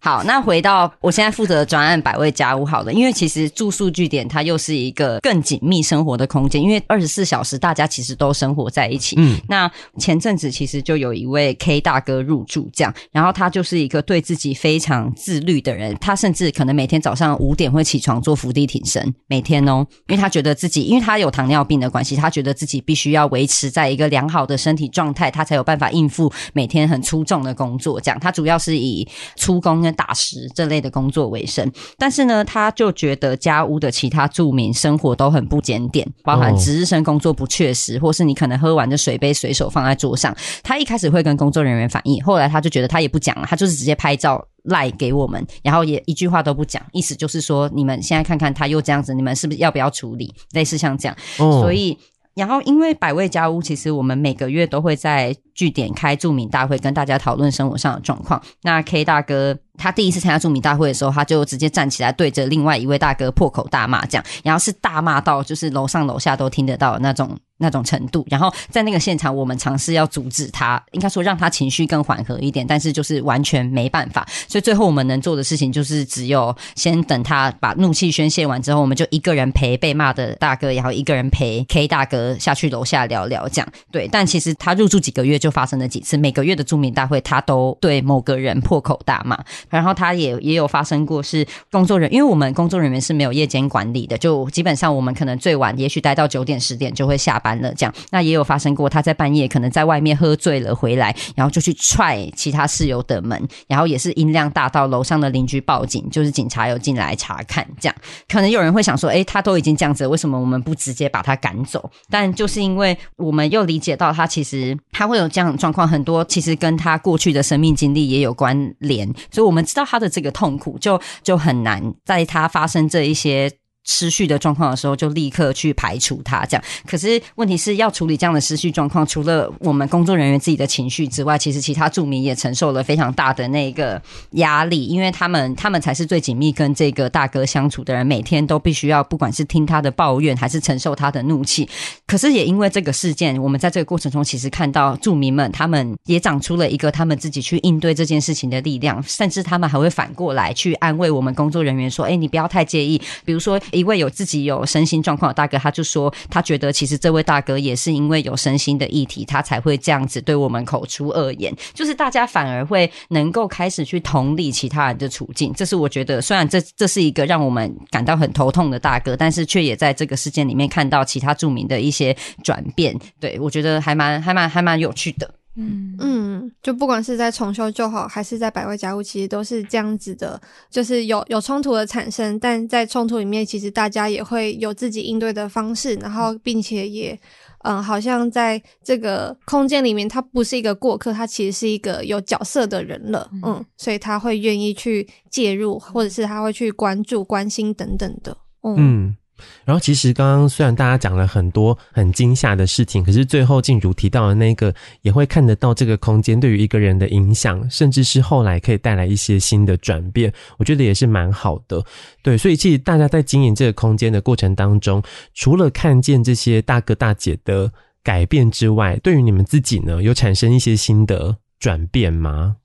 Speaker 5: 好，那回到我现在负责的专案百味家屋，好了，因为其实住宿据点它又是一个更紧密生活的空间，因为二十四小时大家其实都生活在一起。嗯，那前阵子其实就有一位 K 大哥入住，这样，然后他就是一个对自己非常自律的人，他甚至可能每天早上五点会起床做伏地挺身，每天哦，因为他觉得自己，因为他有糖尿病的关系，他觉得自己必须要维持在一个良好的身体状态，他才有办法应付每天很粗重的工作。这样，他主要是以粗工跟打石这类的工作为生，但是呢，他就觉得家屋的其他住民生活都很不检点，包含值日生工作不确实，或是你可能喝完的水杯随手放在桌上。他一开始会跟工作人员反映，后来他就觉得他也不讲了，他就是直接拍照赖给我们，然后也一句话都不讲，意思就是说，你们现在看看他又这样子，你们是不是要不要处理？类似像这样，所以。然后，因为百味家屋，其实我们每个月都会在据点开住民大会，跟大家讨论生活上的状况。那 K 大哥他第一次参加住民大会的时候，他就直接站起来对着另外一位大哥破口大骂，这样，然后是大骂到就是楼上楼下都听得到的那种。那种程度。然后在那个现场，我们尝试要阻止他，应该说让他情绪更缓和一点，但是就是完全没办法。所以最后我们能做的事情就是只有先等他把怒气宣泄完之后，我们就一个人陪被骂的大哥，然后一个人陪 K 大哥下去楼下聊聊，这样。对，但其实他入住几个月就发生了几次，每个月的住民大会他都对某个人破口大骂，然后他也也有发生过是工作人员，因为我们工作人员是没有夜间管理的，就基本上我们可能最晚也许待到九点十点就会下班了，这样。那也有发生过他在半夜可能在外面喝醉了回来，然后就去踹其他室友的门，然后也是音量大到楼上的邻居报警，就是警察有进来查看，这样。可能有人会想说，诶，他都已经这样子，为什么我们不直接把他赶走？但就是因为我们又理解到他其实他会有这样的状况，很多其实跟他过去的生命经历也有关联，所以我们知道他的这个痛苦，就就很难在他发生这一些。失序的状况的时候，就立刻去排除它。这样，可是问题是要处理这样的失序状况，除了我们工作人员自己的情绪之外，其实其他住民也承受了非常大的那个压力，因为他们他们才是最紧密跟这个大哥相处的人，每天都必须要不管是听他的抱怨，还是承受他的怒气。可是也因为这个事件，我们在这个过程中，其实看到住民们他们也长出了一个他们自己去应对这件事情的力量，甚至他们还会反过来去安慰我们工作人员说：“哎，你不要太介意。”比如说。一位有自己有身心状况的大哥，他就说，他觉得其实这位大哥也是因为有身心的议题，他才会这样子对我们口出恶言。就是大家反而会能够开始去同理其他人的处境，这是我觉得，虽然这这是一个让我们感到很头痛的大哥，但是却也在这个事件里面看到其他著名的一些转变。对，我觉得还蛮还蛮还蛮有趣的。
Speaker 2: 嗯嗯，就不管是在重修旧好，还是在百味家务，其实都是这样子的，就是有有冲突的产生，但在冲突里面，其实大家也会有自己应对的方式，然后并且也，嗯，好像在这个空间里面，他不是一个过客，他其实是一个有角色的人了，嗯，所以他会愿意去介入，或者是他会去关注、关心等等的，嗯。嗯
Speaker 3: 然后，其实刚刚虽然大家讲了很多很惊吓的事情，可是最后静茹提到的那个，也会看得到这个空间对于一个人的影响，甚至是后来可以带来一些新的转变，我觉得也是蛮好的。对，所以其实大家在经营这个空间的过程当中，除了看见这些大哥大姐的改变之外，对于你们自己呢，有产生一些新的转变吗？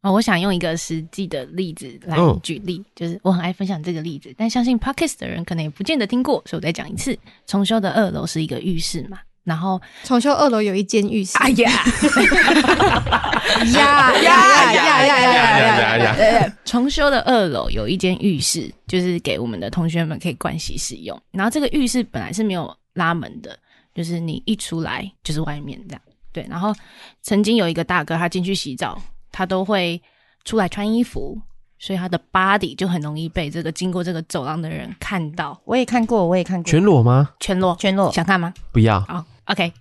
Speaker 4: 哦，我想用一个实际的例子来举例，就是我很爱分享这个例子，但相信 p a r k e s t 的人可能也不见得听过，所以我再讲一次。重修的二楼是一个浴室嘛，然后
Speaker 2: 重修二楼有一间浴室。
Speaker 4: 哎呀，
Speaker 2: 呀呀呀呀呀呀呀！
Speaker 4: 重修的二楼有一间浴室，就是给我们的同学们可以盥洗使用。然后这个浴室本来是没有拉门的，就是你一出来就是外面这样。对，然后曾经有一个大哥，他进去洗澡。他都会出来穿衣服，所以他的 body 就很容易被这个经过这个走廊的人看到。
Speaker 5: 我也看过，我也看过。
Speaker 3: 全裸吗？
Speaker 4: 全裸，
Speaker 5: 全裸。
Speaker 4: 想看吗？
Speaker 3: 不要。
Speaker 4: 好，OK。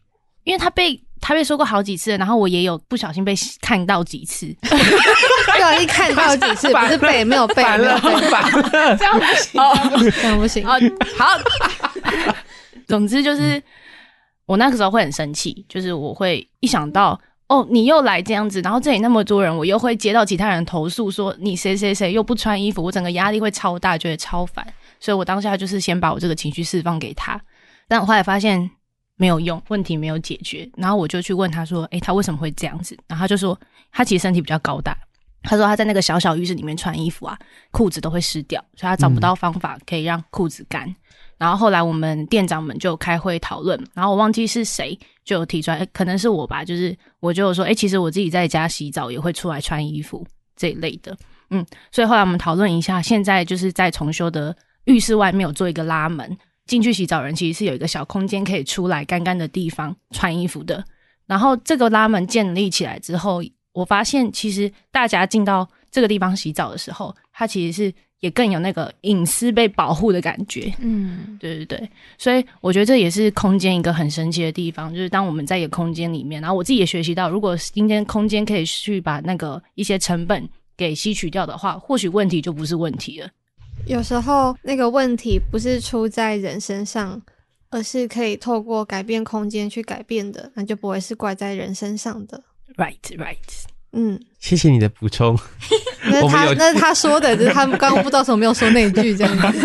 Speaker 4: 因为他被他被说过好几次，然后我也有不小心被看到几次。不
Speaker 2: 小心看到几次，不是被没有被，没有被。
Speaker 4: 这样不行，
Speaker 2: 哦这样不行。
Speaker 4: 哦，好。总之就是我那个时候会很生气，就是我会一想到。哦，你又来这样子，然后这里那么多人，我又会接到其他人投诉说你谁谁谁又不穿衣服，我整个压力会超大，觉得超烦，所以我当下就是先把我这个情绪释放给他，但我后来发现没有用，问题没有解决，然后我就去问他说，诶，他为什么会这样子？然后他就说他其实身体比较高大，他说他在那个小小浴室里面穿衣服啊，裤子都会湿掉，所以他找不到方法可以让裤子干。然后后来我们店长们就开会讨论，然后我忘记是谁就有提出来，可能是我吧，就是我就说，哎，其实我自己在家洗澡也会出来穿衣服这一类的，嗯，所以后来我们讨论一下，现在就是在重修的浴室外面有做一个拉门，进去洗澡人其实是有一个小空间可以出来干干的地方穿衣服的。然后这个拉门建立起来之后，我发现其实大家进到这个地方洗澡的时候，它其实是。也更有那个隐私被保护的感觉，嗯，对对对，所以我觉得这也是空间一个很神奇的地方，就是当我们在一个空间里面，然后我自己也学习到，如果今天空间可以去把那个一些成本给吸取掉的话，或许问题就不是问题了。
Speaker 2: 有时候那个问题不是出在人身上，而是可以透过改变空间去改变的，那就不会是怪在人身上的。
Speaker 4: Right, right.
Speaker 2: 嗯，
Speaker 3: 谢谢你的补充。
Speaker 2: 那是他那是他说的，就是他们刚刚不知道什么没有说那一句这样子。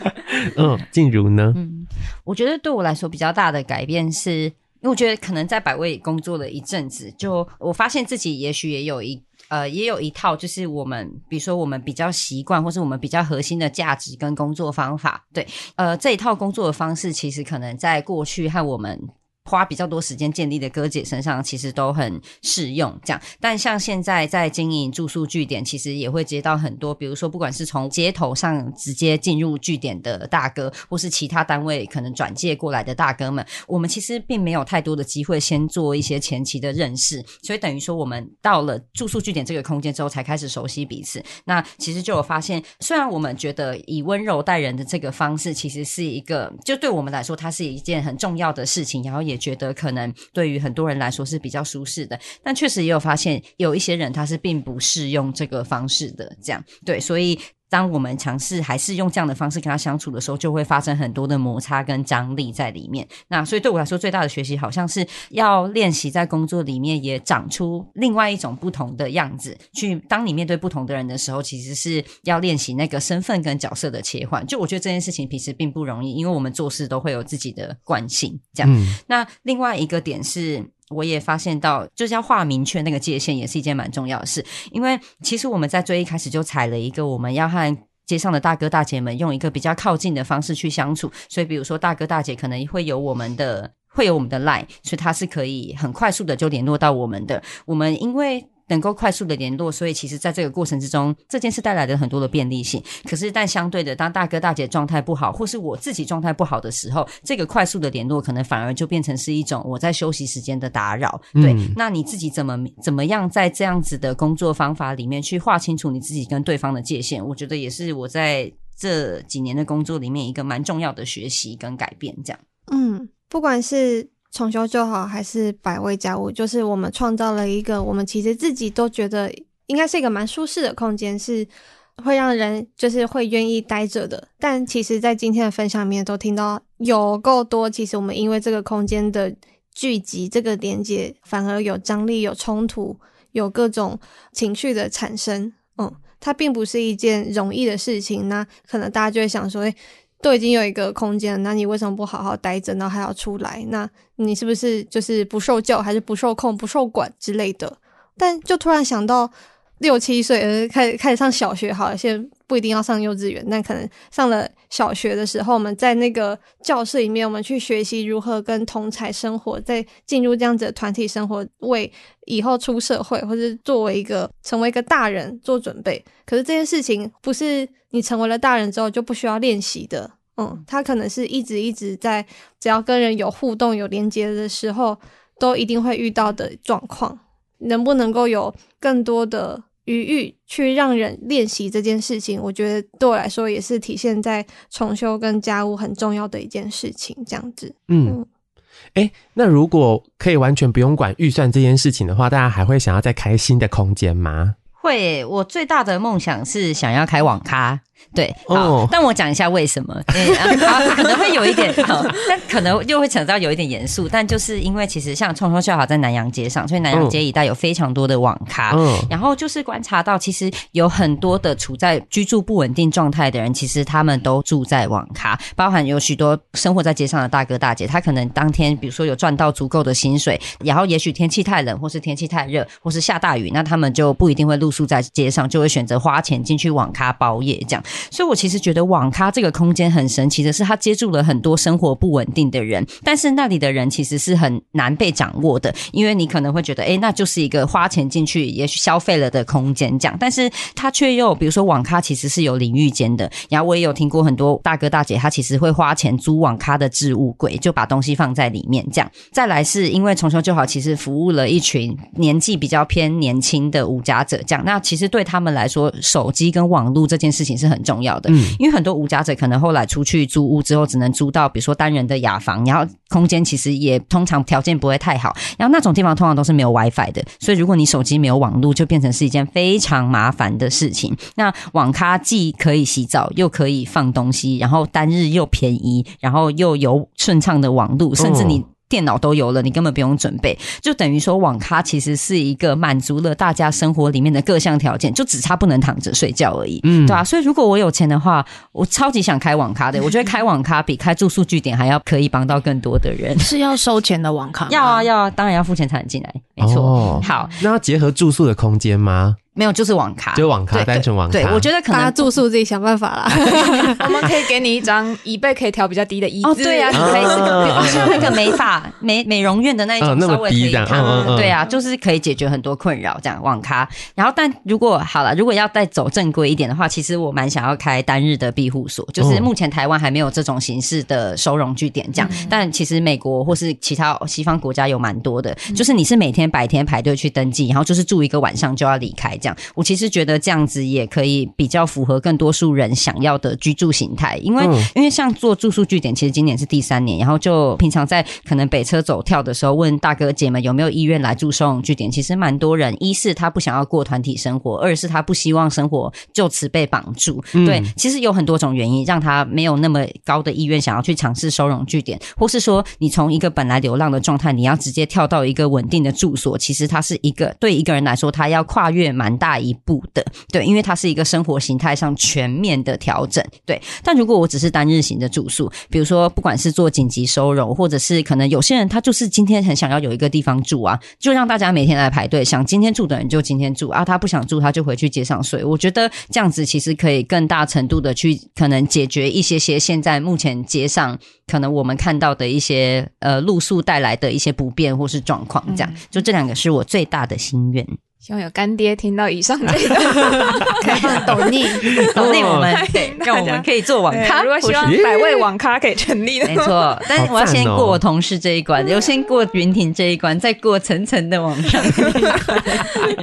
Speaker 3: 嗯，静茹呢？
Speaker 5: 嗯，我觉得对我来说比较大的改变是，因为我觉得可能在百味工作了一阵子，就我发现自己也许也有一呃也有一套，就是我们比如说我们比较习惯，或是我们比较核心的价值跟工作方法。对，呃，这一套工作的方式，其实可能在过去和我们。花比较多时间建立的哥姐身上，其实都很适用。这样，但像现在在经营住宿据点，其实也会接到很多，比如说不管是从街头上直接进入据点的大哥，或是其他单位可能转介过来的大哥们，我们其实并没有太多的机会先做一些前期的认识，所以等于说我们到了住宿据点这个空间之后，才开始熟悉彼此。那其实就有发现，虽然我们觉得以温柔待人的这个方式，其实是一个，就对我们来说，它是一件很重要的事情，然后也。觉得可能对于很多人来说是比较舒适的，但确实也有发现有一些人他是并不适用这个方式的，这样对，所以。当我们尝试还是用这样的方式跟他相处的时候，就会发生很多的摩擦跟张力在里面。那所以对我来说，最大的学习好像是要练习在工作里面也长出另外一种不同的样子。去当你面对不同的人的时候，其实是要练习那个身份跟角色的切换。就我觉得这件事情其实并不容易，因为我们做事都会有自己的惯性。这样，嗯、那另外一个点是。我也发现到，就是要画明确那个界限，也是一件蛮重要的事。因为其实我们在最一开始就踩了一个，我们要和街上的大哥大姐们用一个比较靠近的方式去相处。所以，比如说大哥大姐可能会有我们的，会有我们的 line，所以他是可以很快速的就联络到我们的。我们因为。能够快速的联络，所以其实在这个过程之中，这件事带来了很多的便利性。可是，但相对的，当大哥大姐状态不好，或是我自己状态不好的时候，这个快速的联络可能反而就变成是一种我在休息时间的打扰。对，嗯、那你自己怎么怎么样在这样子的工作方法里面去划清楚你自己跟对方的界限？我觉得也是我在这几年的工作里面一个蛮重要的学习跟改变。这样，
Speaker 2: 嗯，不管是。重修旧好还是百味家务，就是我们创造了一个我们其实自己都觉得应该是一个蛮舒适的空间，是会让人就是会愿意待着的。但其实，在今天的分享里面都听到有够多，其实我们因为这个空间的聚集，这个连接反而有张力、有冲突、有各种情绪的产生。嗯，它并不是一件容易的事情。那可能大家就会想说，诶都已经有一个空间，那你为什么不好好待着，然后还要出来？那你是不是就是不受教，还是不受控、不受管之类的？但就突然想到，六七岁呃，开始开始上小学，好，现在不一定要上幼稚园，但可能上了小学的时候，我们在那个教室里面，我们去学习如何跟同侪生活，在进入这样子的团体生活，为以后出社会或者作为一个成为一个大人做准备。可是这件事情不是你成为了大人之后就不需要练习的，嗯，他可能是一直一直在，只要跟人有互动、有连接的时候，都一定会遇到的状况。能不能够有更多的余裕去让人练习这件事情？我觉得对我来说也是体现在重修跟家务很重要的一件事情。这样子，嗯，
Speaker 3: 哎、欸，那如果可以完全不用管预算这件事情的话，大家还会想要再开新的空间吗？
Speaker 5: 会，我最大的梦想是想要开网咖。对，好，oh. 但我讲一下为什么，嗯啊、可能会有一点，但可能又会扯到有一点严肃，但就是因为其实像重修旧好在南洋街上，所以南洋街一带有非常多的网咖，oh. 然后就是观察到，其实有很多的处在居住不稳定状态的人，其实他们都住在网咖，包含有许多生活在街上的大哥大姐，他可能当天比如说有赚到足够的薪水，然后也许天气太冷，或是天气太热，或是下大雨，那他们就不一定会露宿在街上，就会选择花钱进去网咖包夜这样。所以，我其实觉得网咖这个空间很神奇的是，它接住了很多生活不稳定的人，但是那里的人其实是很难被掌握的，因为你可能会觉得，诶，那就是一个花钱进去也许消费了的空间这样，但是它却又，比如说网咖其实是有淋浴间的，然后我也有听过很多大哥大姐，他其实会花钱租网咖的置物柜，就把东西放在里面这样。再来是因为重修旧好，其实服务了一群年纪比较偏年轻的无家者，这样，那其实对他们来说，手机跟网络这件事情是很重要。的，嗯，因为很多无家者可能后来出去租屋之后，只能租到比如说单人的雅房，然后空间其实也通常条件不会太好，然后那种地方通常都是没有 WiFi 的，所以如果你手机没有网络，就变成是一件非常麻烦的事情。那网咖既可以洗澡，又可以放东西，然后单日又便宜，然后又有顺畅的网络，甚至你电脑都有了，你根本不用准备，就等于说网咖其实是一个满足了大家生活里面的各项条件，就只差不能躺着睡觉而已，嗯，对吧、啊？所以如果我有钱的话，我超级想开网咖的。我觉得开网咖比开住宿据点还要可以帮到更多的人。
Speaker 4: 是要收钱的网咖？
Speaker 5: 要啊，要啊，当然要付钱才能进来，没错。
Speaker 3: 哦、
Speaker 5: 好，
Speaker 3: 那要结合住宿的空间吗？
Speaker 5: 没有，就是网咖，
Speaker 3: 就网咖，单纯网咖。
Speaker 5: 对，我觉得可能
Speaker 2: 住宿自己想办法啦。
Speaker 6: 我们可以给你一张椅背可以调比较低的椅子。
Speaker 5: 哦，对呀，你可以像那个美发美美容院的那一种稍微低一点。对啊，就是可以解决很多困扰。这样网咖，然后但如果好了，如果要再走正规一点的话，其实我蛮想要开单日的庇护所。就是目前台湾还没有这种形式的收容据点，这样。但其实美国或是其他西方国家有蛮多的，就是你是每天白天排队去登记，然后就是住一个晚上就要离开我其实觉得。这样子也可以比较符合更多数人想要的居住形态，因为、嗯、因为像做住宿据点，其实今年是第三年，然后就平常在可能北车走跳的时候，问大哥姐们有没有意愿来住收容据点，其实蛮多人，一是他不想要过团体生活，二是他不希望生活就此被绑住。嗯、对，其实有很多种原因让他没有那么高的意愿想要去尝试收容据点，或是说你从一个本来流浪的状态，你要直接跳到一个稳定的住所，其实它是一个对一个人来说，他要跨越蛮大一步的。对，因为它是一个生活形态上全面的调整。对，但如果我只是单日型的住宿，比如说不管是做紧急收容，或者是可能有些人他就是今天很想要有一个地方住啊，就让大家每天来排队，想今天住的人就今天住啊，他不想住他就回去街上睡。我觉得这样子其实可以更大程度的去可能解决一些些现在目前街上可能我们看到的一些呃露宿带来的一些不便或是状况。这样，就这两个是我最大的心愿。
Speaker 6: 希望有干爹听到以上这个，可
Speaker 5: 以 懂你懂你 我们，对，让我们可以做网咖。
Speaker 6: 如果希望百位网咖可以成立的，
Speaker 5: 没错。但是我要先过我同事这一关，我先过云婷这一关，再过层层的往上。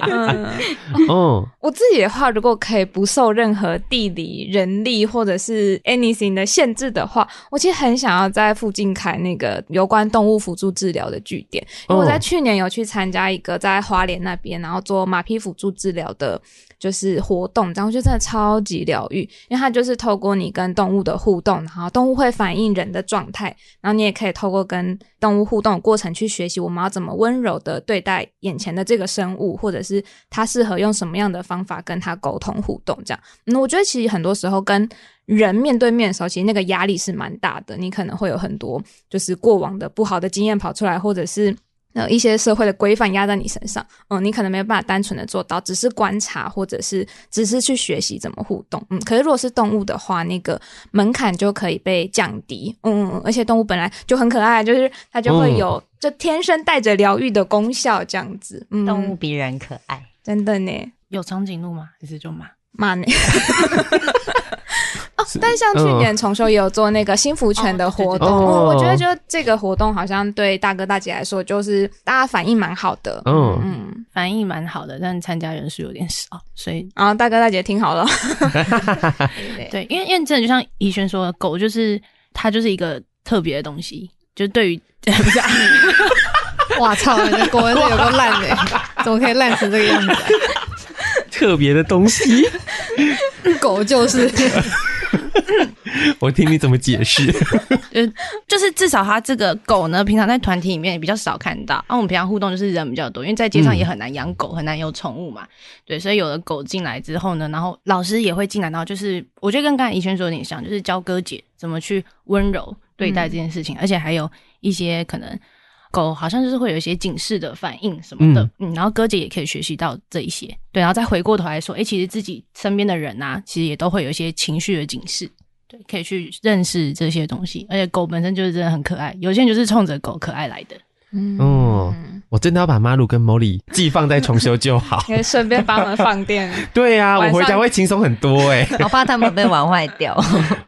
Speaker 6: 嗯，我自己的话，如果可以不受任何地理、人力或者是 anything 的限制的话，我其实很想要在附近开那个有关动物辅助治疗的据点。因为我在去年有去参加一个在花莲那边，然后做。做马匹辅助治疗的，就是活动，然后就真的超级疗愈，因为它就是透过你跟动物的互动，然后动物会反映人的状态，然后你也可以透过跟动物互动的过程去学习我们要怎么温柔的对待眼前的这个生物，或者是它适合用什么样的方法跟它沟通互动，这样。那我觉得其实很多时候跟人面对面的时候，其实那个压力是蛮大的，你可能会有很多就是过往的不好的经验跑出来，或者是。呃，一些社会的规范压在你身上，嗯，你可能没有办法单纯的做到，只是观察或者是只是去学习怎么互动，嗯，可是如果是动物的话，那个门槛就可以被降低，嗯，而且动物本来就很可爱，就是它就会有就天生带着疗愈的功效，这样子，嗯，
Speaker 5: 动物比人可爱，
Speaker 6: 真的呢，
Speaker 4: 有长颈鹿吗？还是就马？
Speaker 6: 马呢？哦，但像去年重修也有做那个新福泉的活动，哦，我觉得就这个活动好像对大哥大姐来说，就是大家反应蛮好的，
Speaker 4: 嗯。嗯，反应蛮好的，但参加人数有点少，所以
Speaker 6: 啊，大哥大姐听好了，
Speaker 4: 对，因为因为真的就像怡萱说的，狗就是它就是一个特别的东西，就对于 不是，
Speaker 2: 哇操，你的狗真的有个烂的，怎么可以烂成这个样子啊？
Speaker 3: 特别的东西，
Speaker 2: 狗就是。
Speaker 3: 我听你怎么解释？
Speaker 4: 就 就是至少它这个狗呢，平常在团体里面也比较少看到。那、啊、我们平常互动就是人比较多，因为在街上也很难养狗，嗯、很难有宠物嘛。对，所以有了狗进来之后呢，然后老师也会进来，然后就是我觉得跟刚才宜萱说有点像，就是教哥姐怎么去温柔对待这件事情，嗯、而且还有一些可能。狗好像就是会有一些警示的反应什么的，嗯，嗯，然后哥姐也可以学习到这一些，对，然后再回过头来说，诶，其实自己身边的人啊，其实也都会有一些情绪的警示，对，可以去认识这些东西，而且狗本身就是真的很可爱，有些人就是冲着狗可爱来的。
Speaker 3: 嗯，哦，我真的要把马鲁跟莫莉寄放在重修就好，
Speaker 6: 可以顺便帮他们放电。
Speaker 3: 对呀、啊，我回家会轻松很多哎、欸，
Speaker 5: 我怕他们被玩坏掉，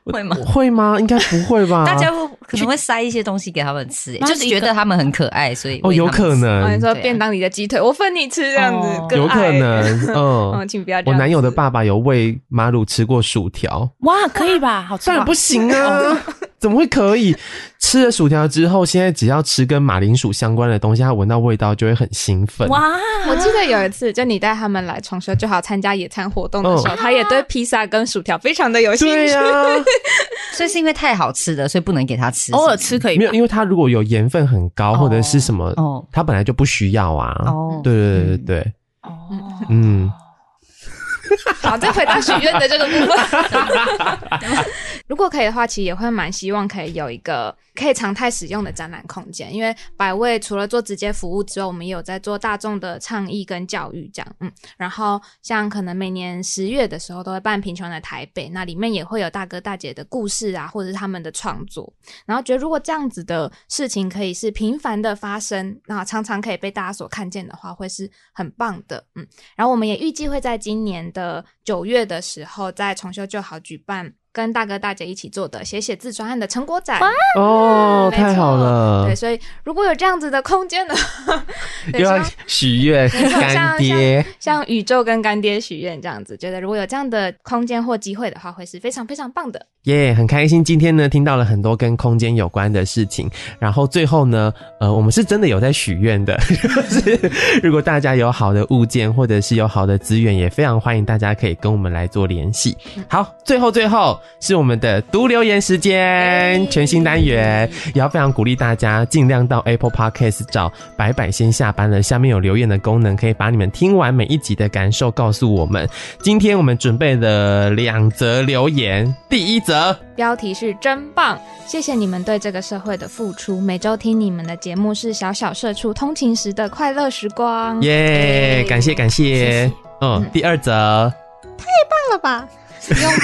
Speaker 5: 会吗？
Speaker 3: 会吗？应该不会吧？
Speaker 5: 大家会可能会塞一些东西给他们吃、欸，就是觉得他们很可爱，所以
Speaker 3: 哦，有可能。
Speaker 6: 哦、你说便当里的鸡腿，我分你吃这样子，
Speaker 3: 哦、有可能。嗯，
Speaker 6: 嗯，请不要。
Speaker 3: 我男友的爸爸有喂马鲁吃过薯条，
Speaker 4: 哇，可以吧？好吃
Speaker 3: 当然不行啊。怎么会可以？吃了薯条之后，现在只要吃跟马铃薯相关的东西，他闻到味道就会很兴奋。哇！
Speaker 6: 我记得有一次，就你带他们来重修就好参加野餐活动的时候，哦、他也对披萨跟薯条非常的有兴趣。
Speaker 3: 对呀、啊，
Speaker 5: 所以是因为太好吃的，所以不能给他吃。
Speaker 4: 偶尔吃可以，
Speaker 3: 没有，因为它如果有盐分很高或者是什么，哦，它本来就不需要啊。哦，对对对对对。哦，嗯。
Speaker 6: 好，再回到许愿的这个部分。如果可以的话，其实也会蛮希望可以有一个可以常态使用的展览空间。因为百味除了做直接服务之外，我们也有在做大众的倡议跟教育这样。嗯，然后像可能每年十月的时候都会办贫穷的台北，那里面也会有大哥大姐的故事啊，或者是他们的创作。然后觉得如果这样子的事情可以是频繁的发生，那常常可以被大家所看见的话，会是很棒的。嗯，然后我们也预计会在今年的九月的时候，在重修就好举办。跟大哥大姐一起做的写写字专案的成果展
Speaker 3: 哦，太好了。
Speaker 6: 对，所以如果有这样子的空间的话，
Speaker 3: 又要许愿干爹
Speaker 6: 像，像宇宙跟干爹许愿这样子，觉得如果有这样的空间或机会的话，会是非常非常棒的。
Speaker 3: 耶，yeah, 很开心今天呢听到了很多跟空间有关的事情，然后最后呢，呃，我们是真的有在许愿的，就是如果大家有好的物件或者是有好的资源，也非常欢迎大家可以跟我们来做联系。好，最后最后。是我们的读留言时间，全新单元，也要非常鼓励大家尽量到 Apple Podcast 找白百先下班了，下面有留言的功能，可以把你们听完每一集的感受告诉我们。今天我们准备了两则留言，第一则
Speaker 6: 标题是真棒，谢谢你们对这个社会的付出，每周听你们的节目是小小社畜通勤时的快乐时光，
Speaker 3: 耶、yeah, 感谢感谢，嗯第二则
Speaker 2: 太棒了吧。用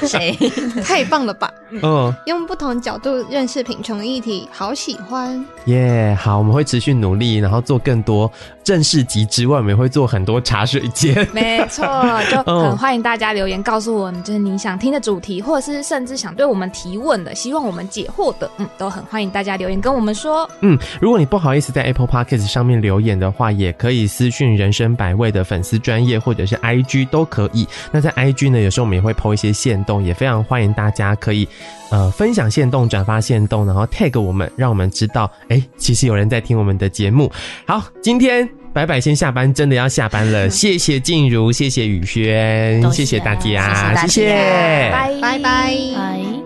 Speaker 2: 不谁太棒了吧？嗯，用不同角度认识贫穷议题，好喜欢
Speaker 3: 耶！Yeah, 好，我们会持续努力，然后做更多正式集之外，我们也会做很多茶水间。
Speaker 6: 没错，就很欢迎大家留言告诉我们，就是你想听的主题，或者是甚至想对我们提问的，希望我们解惑的，嗯，都很欢迎大家留言跟我们说。
Speaker 3: 嗯，如果你不好意思在 Apple Podcast 上面留言的话，也可以私讯人生百味的粉丝专业或者是 IG 都可以。可以，那在 IG 呢，有时候我们也会 po 一些线动，也非常欢迎大家可以呃分享线动、转发线动，然后 tag 我们，让我们知道，哎、欸，其实有人在听我们的节目。好，今天白白先下班，真的要下班了，谢谢静茹，谢谢宇轩，谢谢大家，谢谢，谢谢，
Speaker 6: 拜拜拜。